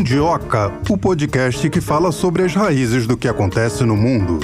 Mundioca, o podcast que fala sobre as raízes do que acontece no mundo.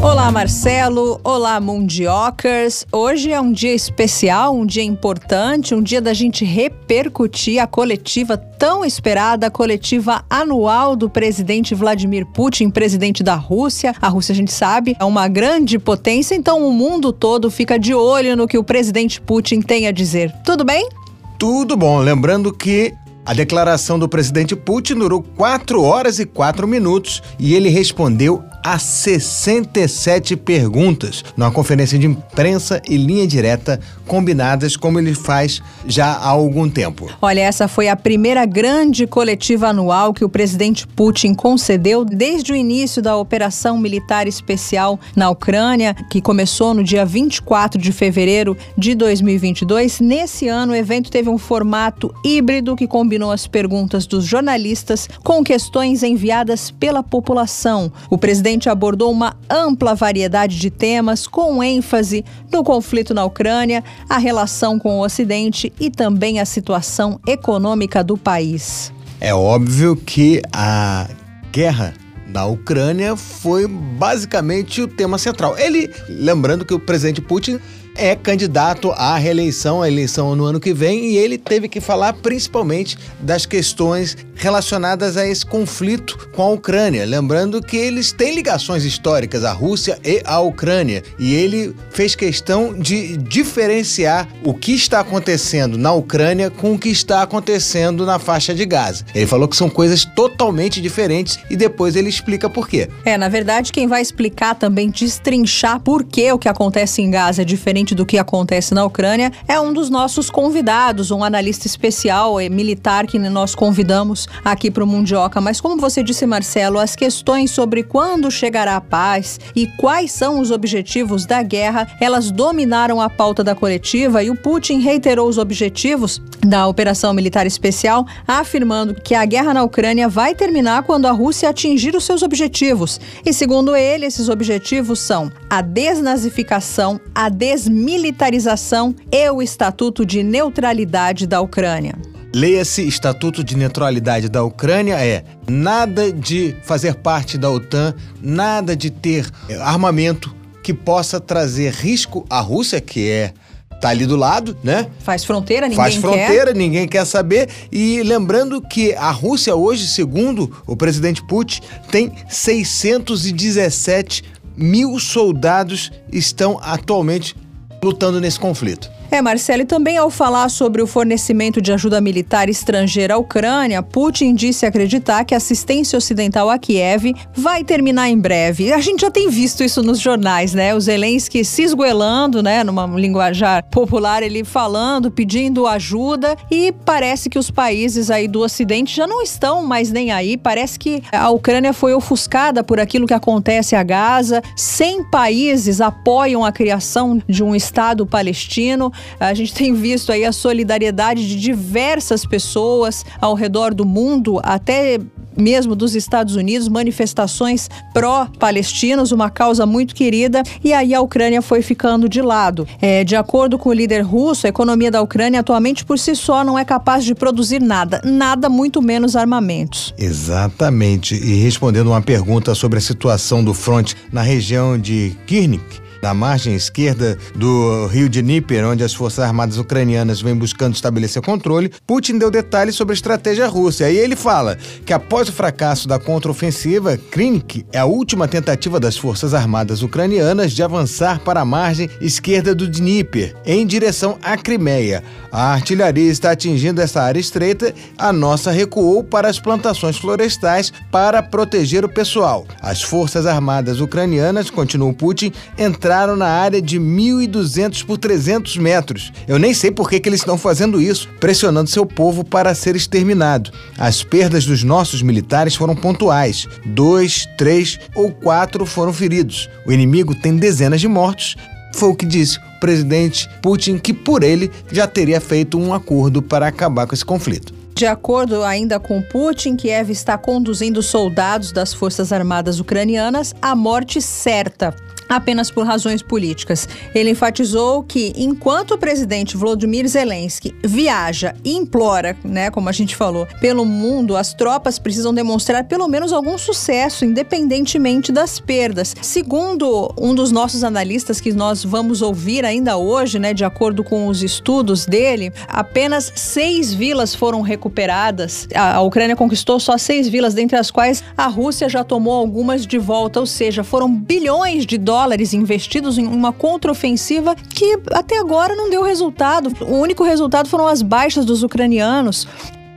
Olá, Marcelo. Olá, Mundiocas. Hoje é um dia especial, um dia importante, um dia da gente repercutir a coletiva tão esperada, a coletiva anual do presidente Vladimir Putin, presidente da Rússia. A Rússia, a gente sabe, é uma grande potência, então o mundo todo fica de olho no que o presidente Putin tem a dizer. Tudo bem? Tudo bom. Lembrando que a declaração do presidente Putin durou 4 horas e 4 minutos e ele respondeu a 67 perguntas numa conferência de imprensa e linha direta combinadas, como ele faz já há algum tempo. Olha, essa foi a primeira grande coletiva anual que o presidente Putin concedeu desde o início da operação militar especial na Ucrânia, que começou no dia 24 de fevereiro de 2022. Nesse ano, o evento teve um formato híbrido que combinou as perguntas dos jornalistas com questões enviadas pela população. O presidente presidente abordou uma ampla variedade de temas, com ênfase no conflito na Ucrânia, a relação com o Ocidente e também a situação econômica do país. É óbvio que a guerra na Ucrânia foi basicamente o tema central. Ele, lembrando que o presidente Putin é candidato à reeleição, à eleição no ano que vem, e ele teve que falar principalmente das questões relacionadas a esse conflito com a Ucrânia. Lembrando que eles têm ligações históricas, a Rússia e a Ucrânia, e ele fez questão de diferenciar o que está acontecendo na Ucrânia com o que está acontecendo na faixa de Gaza. Ele falou que são coisas totalmente diferentes e depois ele explica por quê. É, na verdade, quem vai explicar também, destrinchar por que o que acontece em Gaza é diferente do que acontece na Ucrânia, é um dos nossos convidados, um analista especial é, militar que nós convidamos aqui para o Mundioca. Mas como você disse, Marcelo, as questões sobre quando chegará a paz e quais são os objetivos da guerra, elas dominaram a pauta da coletiva e o Putin reiterou os objetivos da operação militar especial, afirmando que a guerra na Ucrânia vai terminar quando a Rússia atingir os seus objetivos. E segundo ele, esses objetivos são a desnazificação, a desmilitarização militarização e o Estatuto de Neutralidade da Ucrânia. Leia-se Estatuto de Neutralidade da Ucrânia é nada de fazer parte da OTAN, nada de ter armamento que possa trazer risco à Rússia, que é tá ali do lado, né? Faz fronteira, ninguém Faz fronteira, quer. ninguém quer saber. E lembrando que a Rússia hoje, segundo o presidente Putin, tem 617 mil soldados estão atualmente lutando nesse conflito. É, Marcelo, e também ao falar sobre o fornecimento de ajuda militar estrangeira à Ucrânia, Putin disse acreditar que a assistência ocidental a Kiev vai terminar em breve. A gente já tem visto isso nos jornais, né? O Zelensky se esgoelando, né, numa linguajar popular, ele falando, pedindo ajuda, e parece que os países aí do Ocidente já não estão mais nem aí. Parece que a Ucrânia foi ofuscada por aquilo que acontece a Gaza. 100 países apoiam a criação de um Estado palestino. A gente tem visto aí a solidariedade de diversas pessoas ao redor do mundo, até mesmo dos Estados Unidos, manifestações pró-palestinos, uma causa muito querida, e aí a Ucrânia foi ficando de lado. É, de acordo com o líder russo, a economia da Ucrânia atualmente por si só não é capaz de produzir nada, nada muito menos armamentos. Exatamente. E respondendo uma pergunta sobre a situação do fronte na região de Kirnik, na margem esquerda do rio de Dnieper, onde as forças armadas ucranianas vêm buscando estabelecer controle, Putin deu detalhes sobre a estratégia russa. Aí ele fala que após o fracasso da contraofensiva, Krinik é a última tentativa das forças armadas ucranianas de avançar para a margem esquerda do Dnieper, em direção à Crimeia. A artilharia está atingindo essa área estreita, a nossa recuou para as plantações florestais para proteger o pessoal. As forças armadas ucranianas, continuou Putin, entraram entraram na área de 1.200 por 300 metros. Eu nem sei por que, que eles estão fazendo isso, pressionando seu povo para ser exterminado. As perdas dos nossos militares foram pontuais. Dois, três ou quatro foram feridos. O inimigo tem dezenas de mortos. Foi o que disse o presidente Putin, que por ele já teria feito um acordo para acabar com esse conflito. De acordo ainda com Putin, Kiev está conduzindo soldados das Forças Armadas Ucranianas à morte certa. Apenas por razões políticas. Ele enfatizou que enquanto o presidente Volodymyr Zelensky viaja e implora, né, como a gente falou, pelo mundo, as tropas precisam demonstrar pelo menos algum sucesso, independentemente das perdas. Segundo um dos nossos analistas que nós vamos ouvir ainda hoje, né, de acordo com os estudos dele, apenas seis vilas foram recuperadas. A, a Ucrânia conquistou só seis vilas, dentre as quais a Rússia já tomou algumas de volta, ou seja, foram bilhões de dólares investidos em uma contraofensiva que até agora não deu resultado. O único resultado foram as baixas dos ucranianos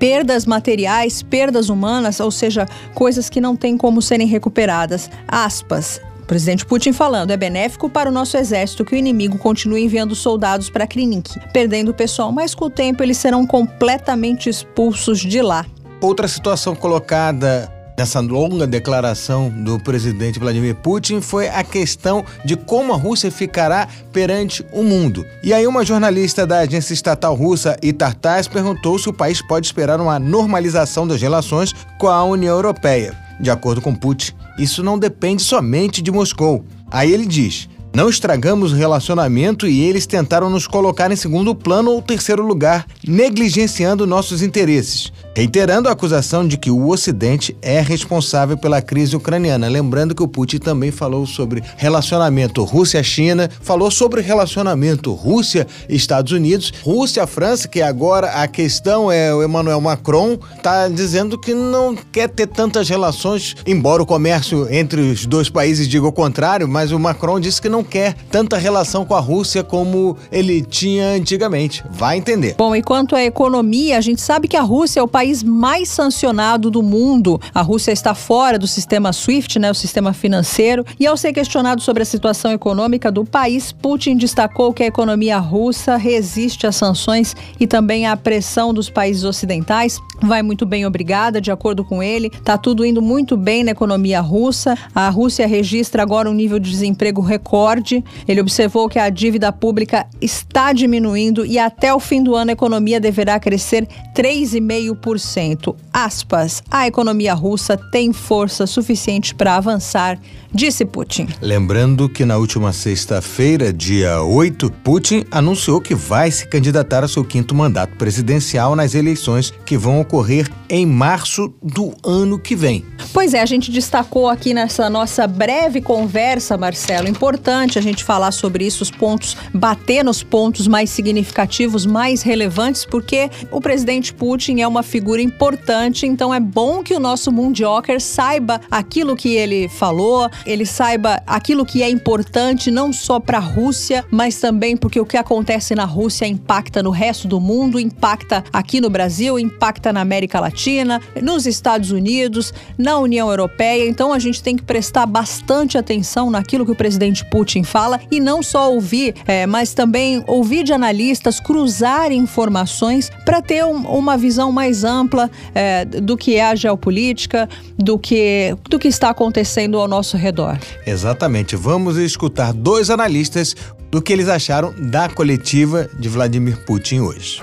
perdas materiais, perdas humanas, ou seja, coisas que não têm como serem recuperadas. Aspas. Presidente Putin falando: é benéfico para o nosso exército que o inimigo continue enviando soldados para Krinink, perdendo o pessoal, mas com o tempo eles serão completamente expulsos de lá. Outra situação colocada nessa longa declaração do presidente Vladimir Putin foi a questão de como a Rússia ficará perante o mundo. E aí uma jornalista da agência estatal russa Itartais perguntou se o país pode esperar uma normalização das relações com a União Europeia. De acordo com Putin, isso não depende somente de Moscou. Aí ele diz: não estragamos o relacionamento e eles tentaram nos colocar em segundo plano ou terceiro lugar, negligenciando nossos interesses reiterando a acusação de que o Ocidente é responsável pela crise ucraniana. Lembrando que o Putin também falou sobre relacionamento Rússia-China, falou sobre relacionamento Rússia-Estados Unidos, Rússia-França, que agora a questão é o Emmanuel Macron está dizendo que não quer ter tantas relações, embora o comércio entre os dois países diga o contrário, mas o Macron disse que não quer tanta relação com a Rússia como ele tinha antigamente. Vai entender. Bom, e quanto à economia, a gente sabe que a Rússia é o país país mais sancionado do mundo. A Rússia está fora do sistema SWIFT, né, o sistema financeiro, e ao ser questionado sobre a situação econômica do país, Putin destacou que a economia russa resiste às sanções e também à pressão dos países ocidentais. Vai muito bem, obrigada, de acordo com ele. Está tudo indo muito bem na economia russa. A Rússia registra agora um nível de desemprego recorde. Ele observou que a dívida pública está diminuindo e até o fim do ano a economia deverá crescer 3,5% 1%. Aspas, a economia russa tem força suficiente para avançar, disse Putin. Lembrando que na última sexta-feira, dia 8, Putin anunciou que vai se candidatar a seu quinto mandato presidencial nas eleições que vão ocorrer em março do ano que vem. Pois é, a gente destacou aqui nessa nossa breve conversa, Marcelo, importante a gente falar sobre isso, os pontos, bater nos pontos mais significativos, mais relevantes, porque o presidente Putin é uma figura importante, então é bom que o nosso Mundioker saiba aquilo que ele falou, ele saiba aquilo que é importante não só para a Rússia, mas também porque o que acontece na Rússia impacta no resto do mundo, impacta aqui no Brasil, impacta na América Latina, nos Estados Unidos, na União Europeia. Então a gente tem que prestar bastante atenção naquilo que o presidente Putin fala e não só ouvir, é, mas também ouvir de analistas, cruzar informações para ter um, uma visão mais ampla é, do que é a geopolítica, do que, do que está acontecendo ao nosso redor. Exatamente. Vamos escutar dois analistas do que eles acharam da coletiva de Vladimir Putin hoje.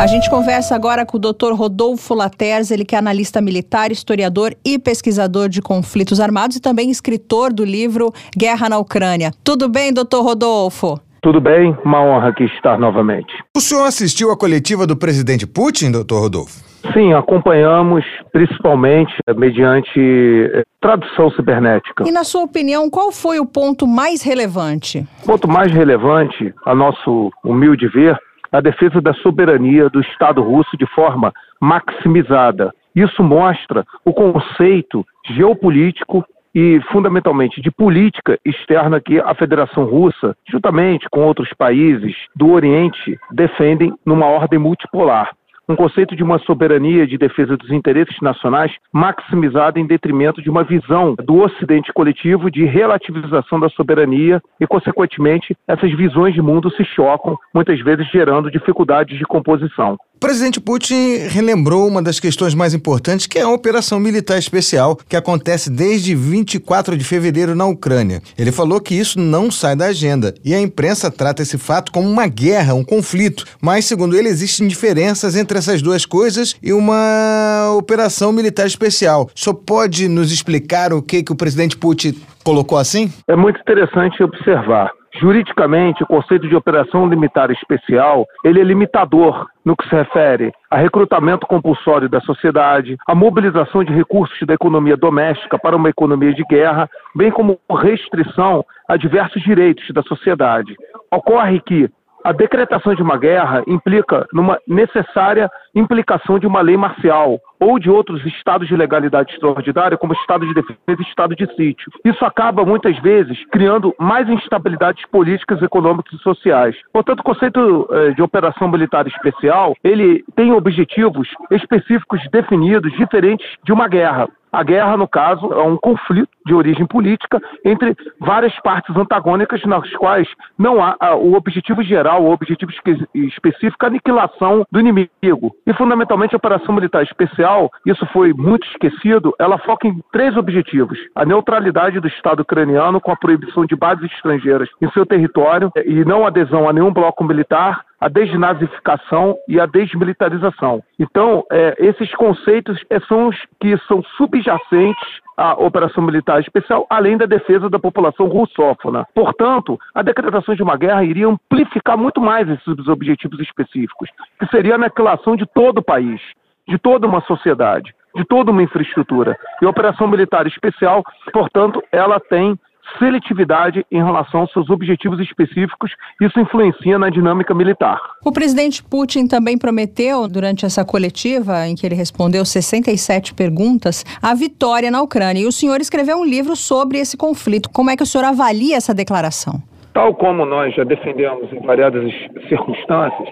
A gente conversa agora com o Dr. Rodolfo Laters, ele que é analista militar, historiador e pesquisador de conflitos armados e também escritor do livro Guerra na Ucrânia. Tudo bem, doutor Rodolfo? Tudo bem? Uma honra aqui estar novamente. O senhor assistiu à coletiva do presidente Putin, doutor Rodolfo? Sim, acompanhamos, principalmente eh, mediante eh, tradução cibernética. E, na sua opinião, qual foi o ponto mais relevante? O ponto mais relevante, a nosso humilde ver, a defesa da soberania do Estado russo de forma maximizada. Isso mostra o conceito geopolítico e, fundamentalmente, de política externa que a Federação Russa, juntamente com outros países do Oriente, defendem numa ordem multipolar. Um conceito de uma soberania de defesa dos interesses nacionais maximizada em detrimento de uma visão do Ocidente coletivo de relativização da soberania e, consequentemente, essas visões de mundo se chocam, muitas vezes gerando dificuldades de composição. O presidente Putin relembrou uma das questões mais importantes, que é a operação militar especial, que acontece desde 24 de fevereiro na Ucrânia. Ele falou que isso não sai da agenda e a imprensa trata esse fato como uma guerra, um conflito. Mas, segundo ele, existem diferenças entre essas duas coisas e uma operação militar especial. Só pode nos explicar o que, que o presidente Putin colocou assim? É muito interessante observar. Juridicamente, o conceito de operação limitar especial, ele é limitador no que se refere a recrutamento compulsório da sociedade, a mobilização de recursos da economia doméstica para uma economia de guerra, bem como restrição a diversos direitos da sociedade. Ocorre que a decretação de uma guerra implica numa necessária implicação de uma lei marcial ou de outros estados de legalidade extraordinária, como estado de defesa e estado de sítio. Isso acaba, muitas vezes, criando mais instabilidades políticas, econômicas e sociais. Portanto, o conceito eh, de operação militar especial, ele tem objetivos específicos definidos, diferentes de uma guerra. A guerra, no caso, é um conflito de origem política entre várias partes antagônicas, nas quais não há o objetivo geral, o objetivo específico, a aniquilação do inimigo. E, fundamentalmente, a operação militar especial, isso foi muito esquecido, ela foca em três objetivos: a neutralidade do Estado ucraniano com a proibição de bases estrangeiras em seu território e não adesão a nenhum bloco militar, a desnazificação e a desmilitarização. Então, é, esses conceitos é, são os que são subjacentes à operação militar especial, além da defesa da população russófona. Portanto, a decretação de uma guerra iria amplificar muito mais esses objetivos específicos, que seria a aniquilação de todo o país, de toda uma sociedade, de toda uma infraestrutura. E a operação militar especial, portanto, ela tem seletividade em relação aos seus objetivos específicos, isso influencia na dinâmica militar. O presidente Putin também prometeu, durante essa coletiva, em que ele respondeu 67 perguntas, a vitória na Ucrânia. E o senhor escreveu um livro sobre esse conflito. Como é que o senhor avalia essa declaração? Tal como nós já defendemos em variadas circunstâncias,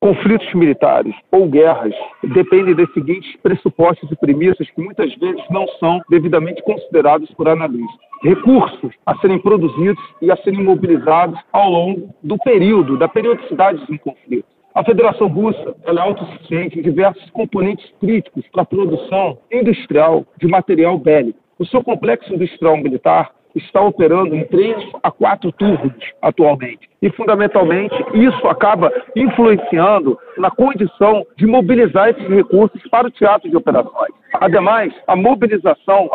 conflitos militares ou guerras dependem dos seguintes pressupostos e premissas que muitas vezes não são devidamente considerados por analistas. Recursos a serem produzidos e a serem mobilizados ao longo do período, da periodicidade de um conflito. A Federação Russa é autossuficiente em diversos componentes críticos para a produção industrial de material bélico. O seu complexo industrial militar está operando em três a quatro turnos atualmente. E, fundamentalmente, isso acaba influenciando na condição de mobilizar esses recursos para o teatro de operações. Ademais, a mobilização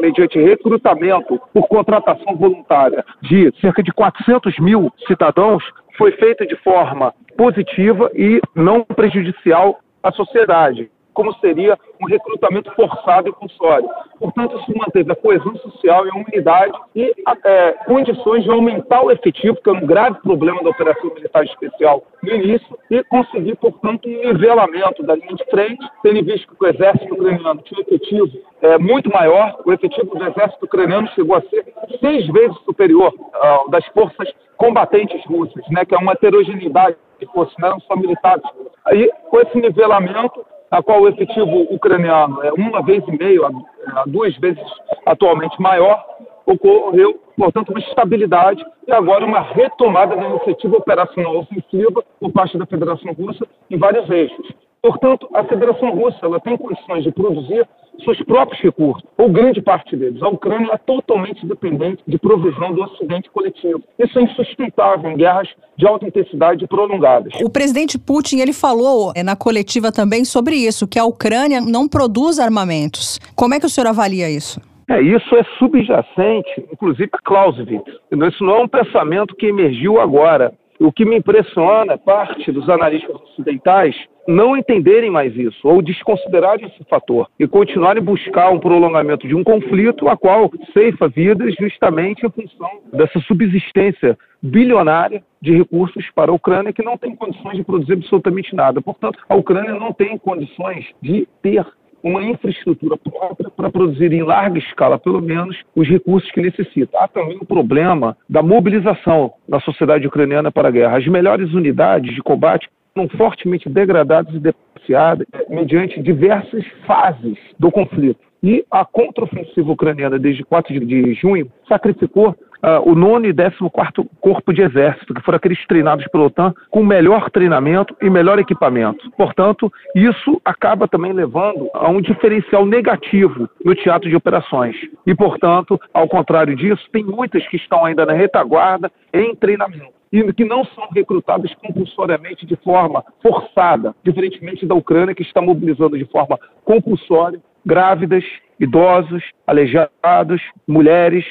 mediante recrutamento por contratação voluntária de cerca de 400 mil cidadãos foi feita de forma positiva e não prejudicial à sociedade como seria um recrutamento forçado e compulsório. Portanto, isso manteve a coesão social e a unidade e é, condições de aumentar o efetivo, que é um grave problema da operação militar especial no início, e conseguir, portanto, um nivelamento da linha de frente, tendo visto que o exército ucraniano tinha um efetivo é, muito maior, o efetivo do exército ucraniano chegou a ser seis vezes superior ao das forças combatentes russas, né, que é uma heterogeneidade de forças, não só militares. Aí, com esse nivelamento, a qual o efetivo ucraniano é uma vez e meio, a duas vezes atualmente maior, ocorreu, portanto, uma estabilidade e agora uma retomada da iniciativa operacional ofensiva por parte da Federação Russa em vários eixos. Portanto, a Federação Russa ela tem condições de produzir seus próprios recursos, ou grande parte deles. A Ucrânia é totalmente dependente de provisão do Ocidente coletivo. Isso é insustentável em guerras de alta intensidade prolongadas. O presidente Putin ele falou é, na coletiva também sobre isso, que a Ucrânia não produz armamentos. Como é que o senhor avalia isso? É, isso é subjacente, inclusive a Clausewitz. Isso não é um pensamento que emergiu agora. O que me impressiona é parte dos analistas ocidentais não entenderem mais isso ou desconsiderarem esse fator e continuarem a buscar um prolongamento de um conflito a qual ceifa vidas justamente em função dessa subsistência bilionária de recursos para a Ucrânia que não tem condições de produzir absolutamente nada. Portanto, a Ucrânia não tem condições de ter uma infraestrutura própria para produzir em larga escala, pelo menos, os recursos que necessita. Há também o problema da mobilização da sociedade ucraniana para a guerra. As melhores unidades de combate foram fortemente degradadas e depreciadas mediante diversas fases do conflito. E a contraofensiva ucraniana, desde 4 de junho, sacrificou uh, o nono e décimo quarto corpo de exército, que foram aqueles treinados pela OTAN com melhor treinamento e melhor equipamento. Portanto, isso acaba também levando a um diferencial negativo no teatro de operações. E, portanto, ao contrário disso, tem muitas que estão ainda na retaguarda em treinamento e que não são recrutadas compulsoriamente de forma forçada, diferentemente da Ucrânia, que está mobilizando de forma compulsória grávidas, idosos, aleijados, mulheres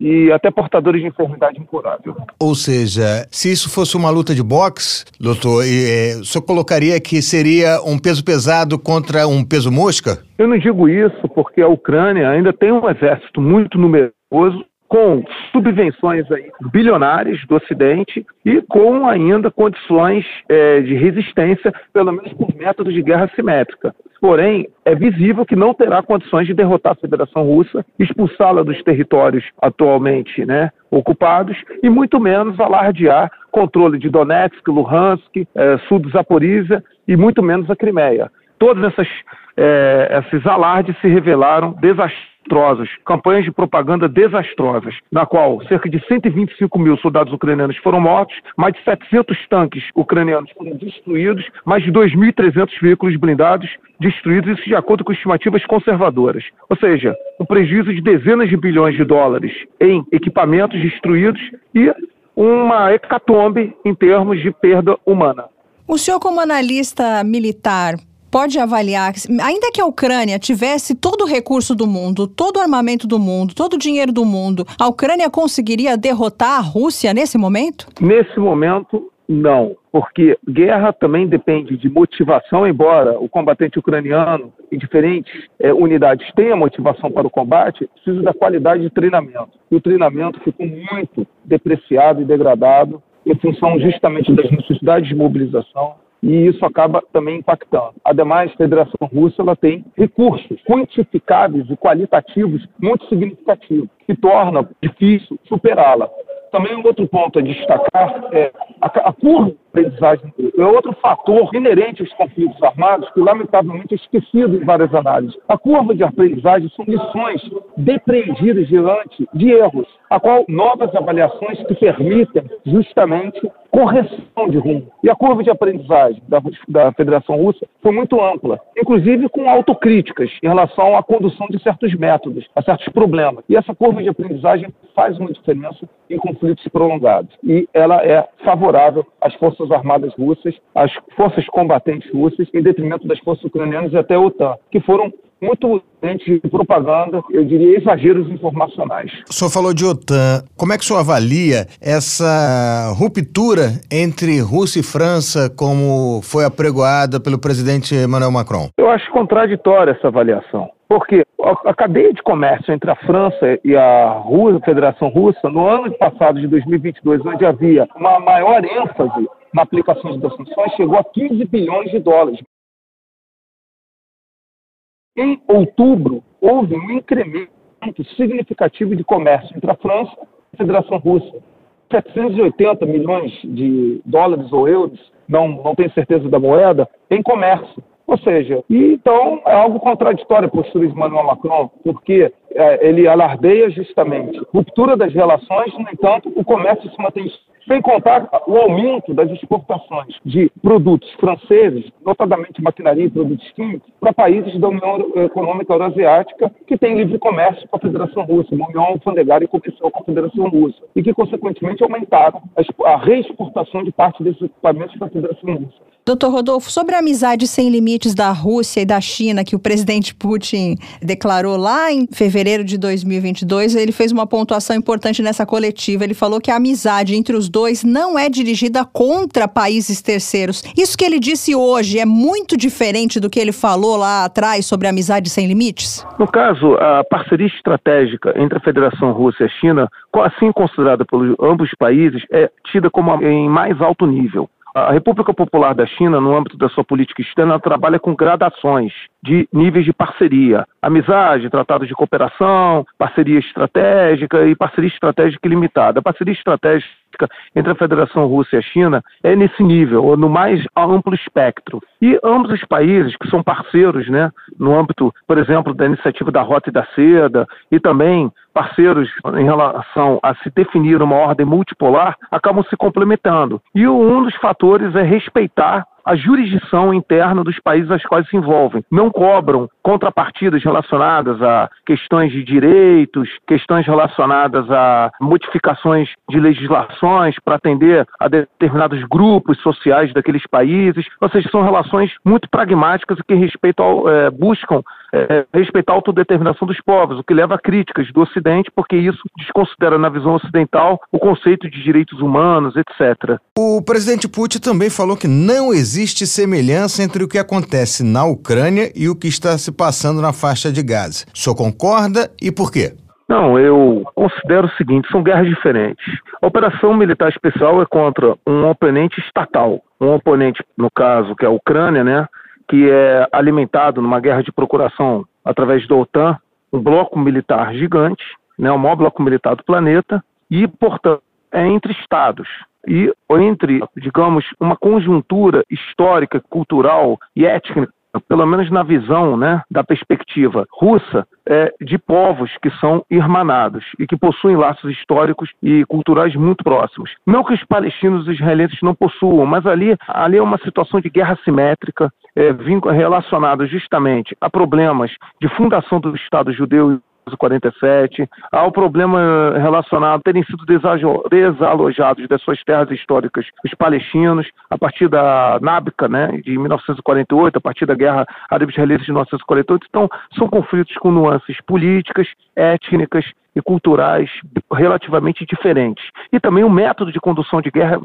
e até portadores de enfermidade incurável. Ou seja, se isso fosse uma luta de boxe, doutor, é, o senhor colocaria que seria um peso pesado contra um peso mosca? Eu não digo isso porque a Ucrânia ainda tem um exército muito numeroso com subvenções bilionárias do Ocidente e com ainda condições é, de resistência, pelo menos por métodos de guerra simétrica. Porém, é visível que não terá condições de derrotar a Federação Russa, expulsá-la dos territórios atualmente né, ocupados e muito menos alardear controle de Donetsk, Luhansk, é, sul do Zaporizhia e muito menos a Crimeia. Todos essas, é, esses alardes se revelaram desastrosos desastrosos, campanhas de propaganda desastrosas, na qual cerca de 125 mil soldados ucranianos foram mortos, mais de 700 tanques ucranianos foram destruídos, mais de 2.300 veículos blindados destruídos, isso de acordo com estimativas conservadoras. Ou seja, um prejuízo de dezenas de bilhões de dólares em equipamentos destruídos e uma hecatombe em termos de perda humana. O senhor, como analista militar, pode avaliar, ainda que a Ucrânia tivesse todo o recurso do mundo, todo o armamento do mundo, todo o dinheiro do mundo, a Ucrânia conseguiria derrotar a Rússia nesse momento? Nesse momento, não, porque guerra também depende de motivação, embora o combatente ucraniano em diferentes é, unidades tenha motivação para o combate, precisa da qualidade de treinamento. E o treinamento ficou muito depreciado e degradado em função justamente das necessidades de mobilização, e isso acaba também impactando. Ademais, a Federação Russa ela tem recursos quantificáveis e qualitativos muito significativos, que torna difícil superá-la. Também um outro ponto a destacar é a, a curva de aprendizagem é outro fator inerente aos conflitos armados que, lamentavelmente, é esquecido em várias análises. A curva de aprendizagem são lições depreendidas diante de erros, a qual novas avaliações que permitem justamente correção de rumo. E a curva de aprendizagem da, da Federação Russa foi muito ampla, inclusive com autocríticas em relação à condução de certos métodos, a certos problemas. E essa curva de aprendizagem faz uma diferença em conflitos prolongados. E ela é favorável às forças armadas russas, às forças combatentes russas, em detrimento das forças ucranianas e até a OTAN, que foram muito de propaganda, eu diria exageros informacionais. O senhor falou de OTAN. Como é que o senhor avalia essa ruptura entre Rússia e França, como foi apregoada pelo presidente Emmanuel Macron? Eu acho contraditória essa avaliação. Porque a cadeia de comércio entre a França e a Rússia, a Federação Russa, no ano passado de 2022, onde havia uma maior ênfase na aplicação das sanções, chegou a 15 bilhões de dólares. Em outubro, houve um incremento significativo de comércio entre a França e a Federação Russa. 780 milhões de dólares ou euros, não, não tenho certeza da moeda, em comércio. Ou seja, então é algo contraditório a postura de Emmanuel Macron, porque ele alardeia justamente ruptura das relações, no entanto, o comércio se mantém sem contar o aumento das exportações de produtos franceses, notadamente maquinaria e produtos químicos, para países da União Econômica Euroasiática que tem livre comércio com a Federação Russa, uma união alfandegária e comercial com a Federação Russa, e que, consequentemente, aumentaram a reexportação de parte desses equipamentos para a Federação Russa. Doutor Rodolfo, sobre a amizade sem limites da Rússia e da China que o presidente Putin declarou lá em fevereiro de 2022, ele fez uma pontuação importante nessa coletiva. Ele falou que a amizade entre os dois não é dirigida contra países terceiros. Isso que ele disse hoje é muito diferente do que ele falou lá atrás sobre amizade sem limites? No caso, a parceria estratégica entre a Federação Russa e a China, assim considerada por ambos os países, é tida como em mais alto nível. A República Popular da China, no âmbito da sua política externa, trabalha com gradações de níveis de parceria. Amizade, tratado de cooperação, parceria estratégica e parceria estratégica limitada. A parceria estratégica entre a Federação Russa e a China é nesse nível, ou no mais amplo espectro. E ambos os países, que são parceiros, né, no âmbito, por exemplo, da iniciativa da Rota e da Seda, e também parceiros em relação a se definir uma ordem multipolar, acabam se complementando. E um dos fatores é respeitar a jurisdição interna dos países aos quais se envolvem. Não cobram contrapartidas relacionadas a questões de direitos, questões relacionadas a modificações de legislações para atender a determinados grupos sociais daqueles países. Ou seja, são relações muito pragmáticas que respeitam, é, buscam é, respeitar a autodeterminação dos povos, o que leva a críticas do Ocidente, porque isso desconsidera na visão ocidental o conceito de direitos humanos, etc. O presidente Putin também falou que não existe semelhança entre o que acontece na Ucrânia e o que está se passando na faixa de Gaza. Senhor concorda e por quê? Não, eu considero o seguinte: são guerras diferentes. A operação militar especial é contra um oponente estatal, um oponente, no caso, que é a Ucrânia, né, que é alimentado numa guerra de procuração através da OTAN, um bloco militar gigante, né, o maior bloco militar do planeta, e, portanto, é entre estados. E entre, digamos, uma conjuntura histórica, cultural e étnica pelo menos na visão né, da perspectiva russa, é, de povos que são irmanados e que possuem laços históricos e culturais muito próximos. Não que os palestinos e os israelenses não possuam, mas ali, ali é uma situação de guerra simétrica, é, relacionada justamente a problemas de fundação do Estado judeu 47, há o problema relacionado a terem sido desalojados das suas terras históricas os palestinos, a partir da Nábica, né, de 1948, a partir da Guerra Árabe-Israelita de 1948. Então, são conflitos com nuances políticas, étnicas e culturais relativamente diferentes. E também o método de condução de guerra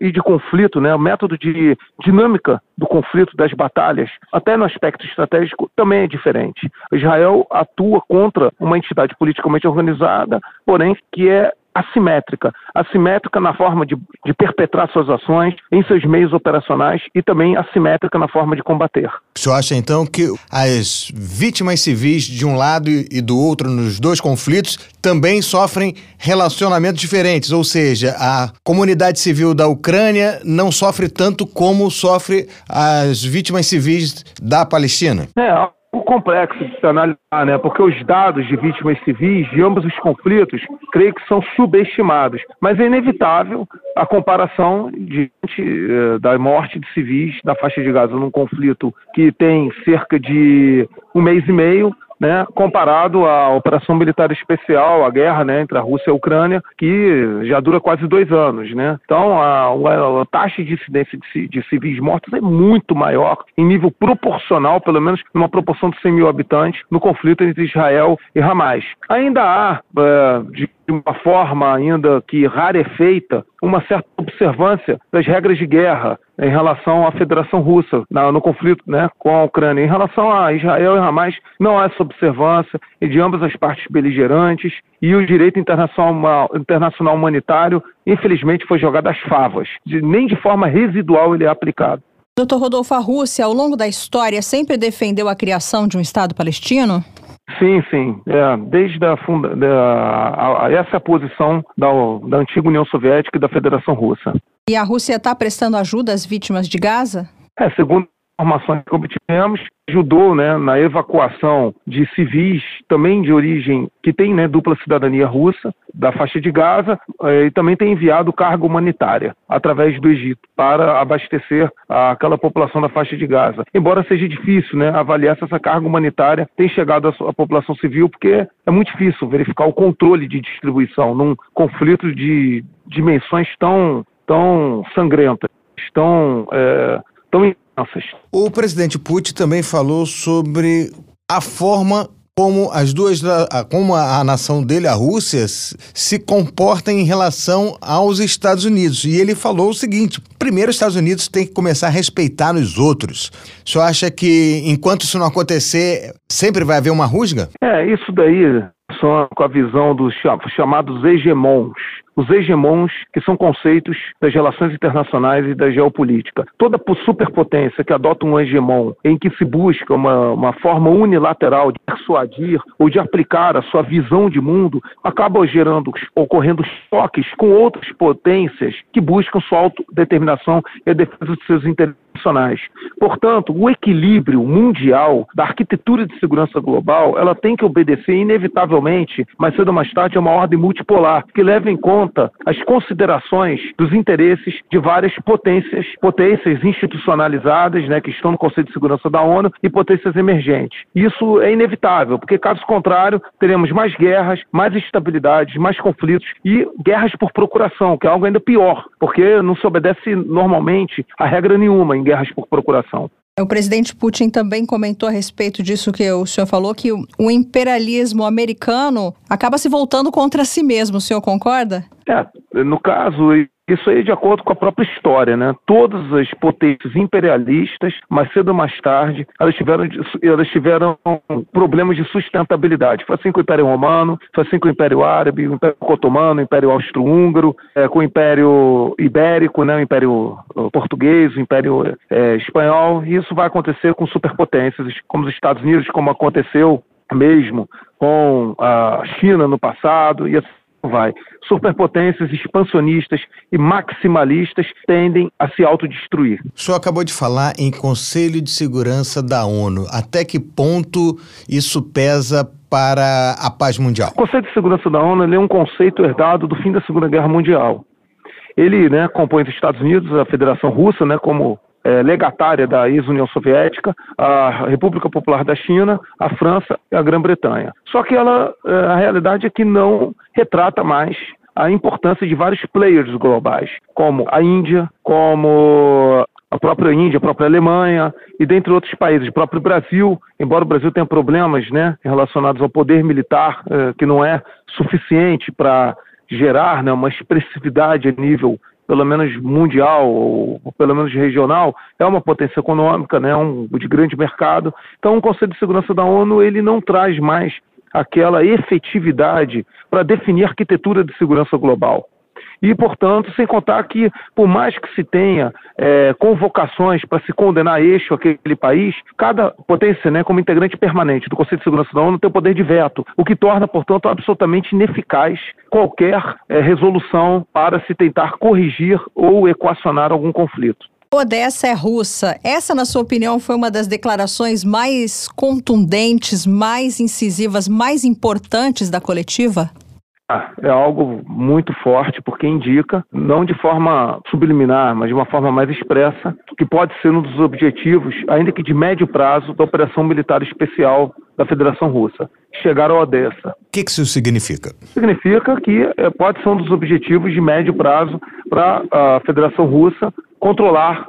e de conflito, né, o método de dinâmica do conflito, das batalhas, até no aspecto estratégico, também é diferente. Israel atua contra uma entidade politicamente organizada, porém que é assimétrica. Assimétrica na forma de, de, perpetrar suas ações em seus meios operacionais e também assimétrica na forma de combater. O senhor acha então que as vítimas civis de um lado e do outro nos dois conflitos também sofrem relacionamentos diferentes, ou seja, a comunidade civil da Ucrânia não sofre tanto como sofre as vítimas civis da Palestina? É, complexo de se analisar, né? Porque os dados de vítimas civis de ambos os conflitos, creio que são subestimados. Mas é inevitável a comparação diante eh, da morte de civis da faixa de Gaza num conflito que tem cerca de um mês e meio né, comparado à operação militar especial, a guerra né, entre a Rússia e a Ucrânia, que já dura quase dois anos. Né? Então, a, a, taxa de incidência de, de, civis mortos é muito maior, em nível proporcional, pelo menos numa proporção de 100 mil habitantes, no conflito entre Israel e Hamas. Ainda há, é, de de uma forma ainda que rarefeita, uma certa observância das regras de guerra em relação à Federação Russa no conflito né, com a Ucrânia. Em relação a Israel e Hamas, não há essa observância de ambas as partes beligerantes e o direito internacional, internacional humanitário, infelizmente, foi jogado às favas. Nem de forma residual ele é aplicado. Doutor Rodolfo, a Rússia, ao longo da história, sempre defendeu a criação de um Estado palestino? Sim, sim. É, desde a, funda, da, a, a, essa é a posição da, da antiga União Soviética e da Federação Russa. E a Rússia está prestando ajuda às vítimas de Gaza? É, segundo informações que obtivemos, ajudou né, na evacuação de civis também de origem que tem né, dupla cidadania russa da faixa de Gaza eh, e também tem enviado carga humanitária através do Egito para abastecer aquela população da faixa de Gaza. Embora seja difícil né, avaliar se essa carga humanitária tem chegado à população civil, porque é muito difícil verificar o controle de distribuição num conflito de dimensões tão, tão sangrentas, tão, é, tão o presidente Putin também falou sobre a forma como as duas, como a nação dele, a Rússia, se comporta em relação aos Estados Unidos. E ele falou o seguinte: primeiro, os Estados Unidos têm que começar a respeitar os outros. O senhor acha que enquanto isso não acontecer, sempre vai haver uma rusga? É, isso daí só com a visão dos chamados hegemons os hegemons, que são conceitos das relações internacionais e da geopolítica. Toda superpotência que adota um hegemon em que se busca uma, uma forma unilateral de persuadir ou de aplicar a sua visão de mundo, acaba gerando, ocorrendo choques com outras potências que buscam sua autodeterminação e a defesa de seus interesses nacionais. Portanto, o equilíbrio mundial da arquitetura de segurança global, ela tem que obedecer inevitavelmente, mais cedo ou mais tarde, a uma ordem multipolar que leva em conta as considerações dos interesses de várias potências, potências institucionalizadas, né, que estão no Conselho de Segurança da ONU e potências emergentes. Isso é inevitável, porque caso contrário, teremos mais guerras, mais instabilidades, mais conflitos e guerras por procuração, que é algo ainda pior, porque não se obedece normalmente a regra nenhuma em guerras por procuração. O presidente Putin também comentou a respeito disso que o senhor falou, que o imperialismo americano acaba se voltando contra si mesmo. O senhor concorda? É, no caso, isso aí de acordo com a própria história, né? Todas as potências imperialistas, mais cedo ou mais tarde, elas tiveram, elas tiveram problemas de sustentabilidade. Foi assim com o Império Romano, foi assim com o Império Árabe, o Império Otomano, o Império Austro-Húngaro, é, com o Império Ibérico, né? o Império Português, o Império é, Espanhol. E isso vai acontecer com superpotências, como os Estados Unidos, como aconteceu mesmo com a China no passado, e assim vai. Superpotências expansionistas e maximalistas tendem a se autodestruir. O senhor acabou de falar em Conselho de Segurança da ONU. Até que ponto isso pesa para a paz mundial? O Conselho de Segurança da ONU é um conceito herdado do fim da Segunda Guerra Mundial. Ele né, compõe os Estados Unidos, a Federação Russa, né, como é, legatária da ex-União Soviética, a República Popular da China, a França e a Grã-Bretanha. Só que ela, é, a realidade é que não retrata mais a importância de vários players globais, como a Índia, como a própria Índia, a própria Alemanha e dentre outros países, o próprio Brasil, embora o Brasil tenha problemas né, relacionados ao poder militar, é, que não é suficiente para gerar né, uma expressividade a nível pelo menos mundial ou, pelo menos regional, é uma potência econômica, né, um, de grande mercado. Então, o Conselho de Segurança da ONU ele não traz mais aquela efetividade para definir arquitetura de segurança global. E, portanto, sem contar que, por mais que se tenha é, convocações para se condenar eixo aquele país, cada potência, né, como integrante permanente do Conselho de Segurança da ONU, tem o poder de veto, o que torna, portanto, absolutamente ineficaz qualquer é, resolução para se tentar corrigir ou equacionar algum conflito. Odessa é russa. Essa, na sua opinião, foi uma das declarações mais contundentes, mais incisivas, mais importantes da coletiva? É algo muito forte, porque indica, não de forma subliminar, mas de uma forma mais expressa, que pode ser um dos objetivos, ainda que de médio prazo, da operação militar especial da Federação Russa, chegar a Odessa. O que, que isso significa? Significa que é, pode ser um dos objetivos de médio prazo para a Federação Russa controlar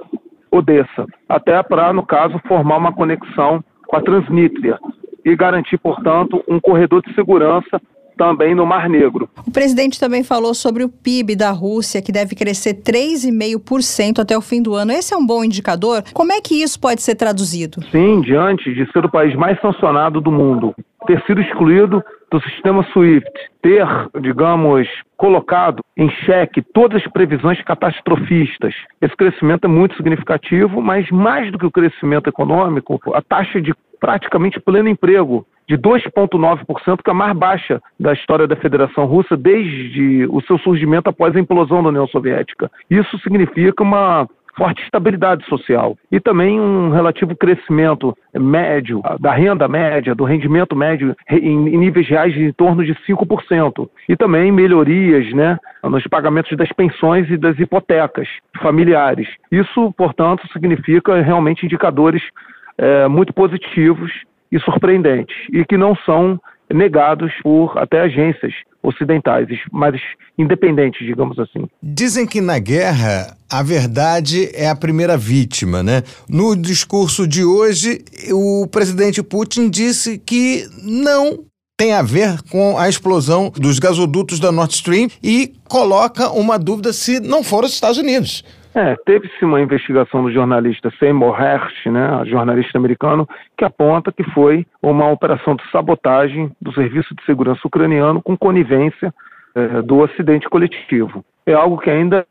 Odessa, até para, no caso, formar uma conexão com a Transnistria e garantir, portanto, um corredor de segurança também no Mar Negro. O presidente também falou sobre o PIB da Rússia, que deve crescer 3,5% até o fim do ano. Esse é um bom indicador? Como é que isso pode ser traduzido? Sim, diante de ser o país mais sancionado do mundo, ter sido excluído do sistema SWIFT, ter, digamos, colocado em xeque todas as previsões catastrofistas. Esse crescimento é muito significativo, mas mais do que o crescimento econômico, a taxa de praticamente pleno emprego de 2,9%, que é a mais baixa da história da Federação Russa desde o seu surgimento após a implosão da União Soviética. Isso significa uma forte estabilidade social e também um relativo crescimento médio da renda média, do rendimento médio em níveis reais de em torno de 5%. E também melhorias né, nos pagamentos das pensões e das hipotecas familiares. Isso, portanto, significa realmente indicadores é, muito positivos e surpreendentes, e que não são negados por até agências ocidentais, mais independentes, digamos assim. Dizem que na guerra a verdade é a primeira vítima, né? No discurso de hoje, o presidente Putin disse que não tem a ver com a explosão dos gasodutos da Nord Stream e coloca uma dúvida se não for os Estados Unidos. É, teve-se uma investigação do jornalista Seymour Hersh, né, jornalista americano, que aponta que foi uma operação de sabotagem do Serviço de Segurança ucraniano com conivência é, do Ocidente coletivo. É algo que ainda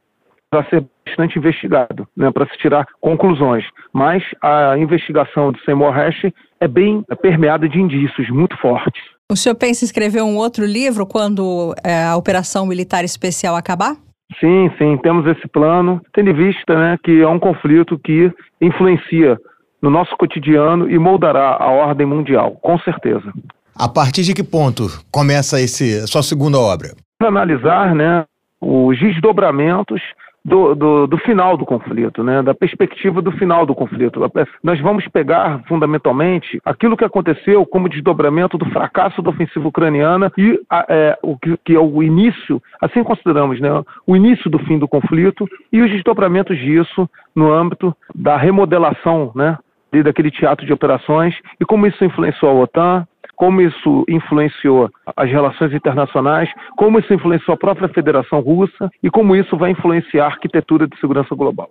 vai ser bastante investigado, né, para se tirar conclusões. Mas a investigação de Seymour Hersh é bem permeada de indícios muito fortes. O senhor pensa em escrever um outro livro quando é, a operação militar especial acabar? Sim, sim, temos esse plano, tendo em vista né, que é um conflito que influencia no nosso cotidiano e moldará a ordem mundial, com certeza. A partir de que ponto começa esse sua segunda obra? Analisar né, os desdobramentos do, do, do, final do conflito, né, da perspectiva do final do conflito. Nós vamos pegar, fundamentalmente, aquilo que aconteceu como desdobramento do fracasso da ofensiva ucraniana e é, o que, que, é o início, assim consideramos, né, o início do fim do conflito e os desdobramentos disso no âmbito da remodelação né, daquele teatro de operações e como isso influenciou a OTAN, como isso influenciou as relações internacionais, como isso influenciou a própria Federação Russa e como isso vai influenciar a arquitetura de segurança global.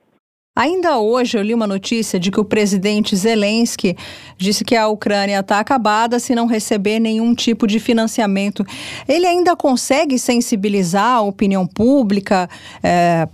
Ainda hoje eu li uma notícia de que o presidente Zelensky disse que a Ucrânia está acabada se não receber nenhum tipo de financiamento. Ele ainda consegue sensibilizar a opinião pública, é,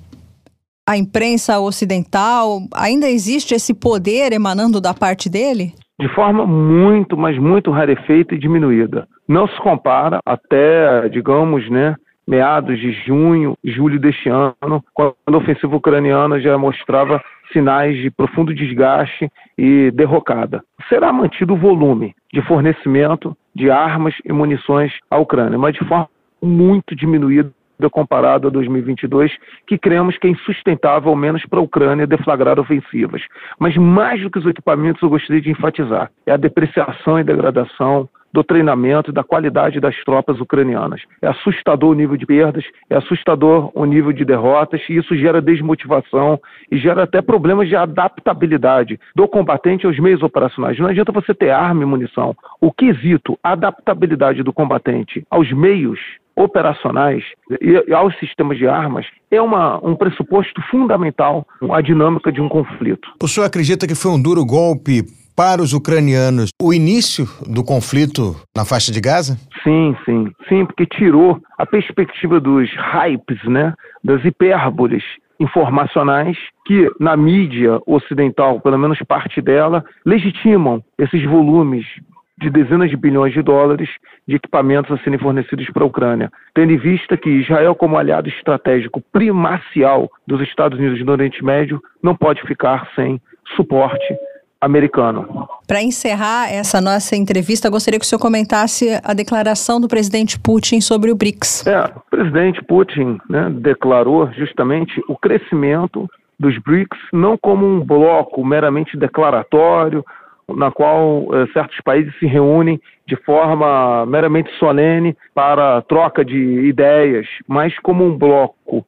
a imprensa ocidental? Ainda existe esse poder emanando da parte dele? De forma muito, mas muito rarefeita e diminuída. Não se compara até, digamos, né, meados de junho, julho deste ano, quando a ofensiva ucraniana já mostrava sinais de profundo desgaste e derrocada. Será mantido o volume de fornecimento de armas e munições à Ucrânia, mas de forma muito diminuída comparado a 2022, que cremos que é insustentável, ao menos para a Ucrânia, deflagrar ofensivas. Mas mais do que os equipamentos, eu gostaria de enfatizar, é a depreciação e degradação do treinamento e da qualidade das tropas ucranianas. É assustador o nível de perdas, é assustador o nível de derrotas, e isso gera desmotivação e gera até problemas de adaptabilidade do combatente aos meios operacionais. Não adianta você ter arma e munição. O quesito, adaptabilidade do combatente aos meios operacionais e aos sistemas de armas é uma, um pressuposto fundamental à dinâmica de um conflito. O senhor acredita que foi um duro golpe para os ucranianos o início do conflito na faixa de Gaza? Sim, sim, sim, porque tirou a perspectiva dos hypes, né, das hipérboles informacionais que na mídia ocidental, pelo menos parte dela, legitimam esses volumes de dezenas de bilhões de dólares de equipamentos a serem fornecidos para a Ucrânia, tendo em vista que Israel, como aliado estratégico primacial dos Estados Unidos no Oriente Médio, não pode ficar sem suporte americano. Para encerrar essa nossa entrevista, gostaria que o senhor comentasse a declaração do presidente Putin sobre o BRICS. É, o presidente Putin né, declarou justamente o crescimento dos BRICS não como um bloco meramente declaratório na qual eh, certos países se reúnem de forma meramente solene para troca de ideias, mas como um bloco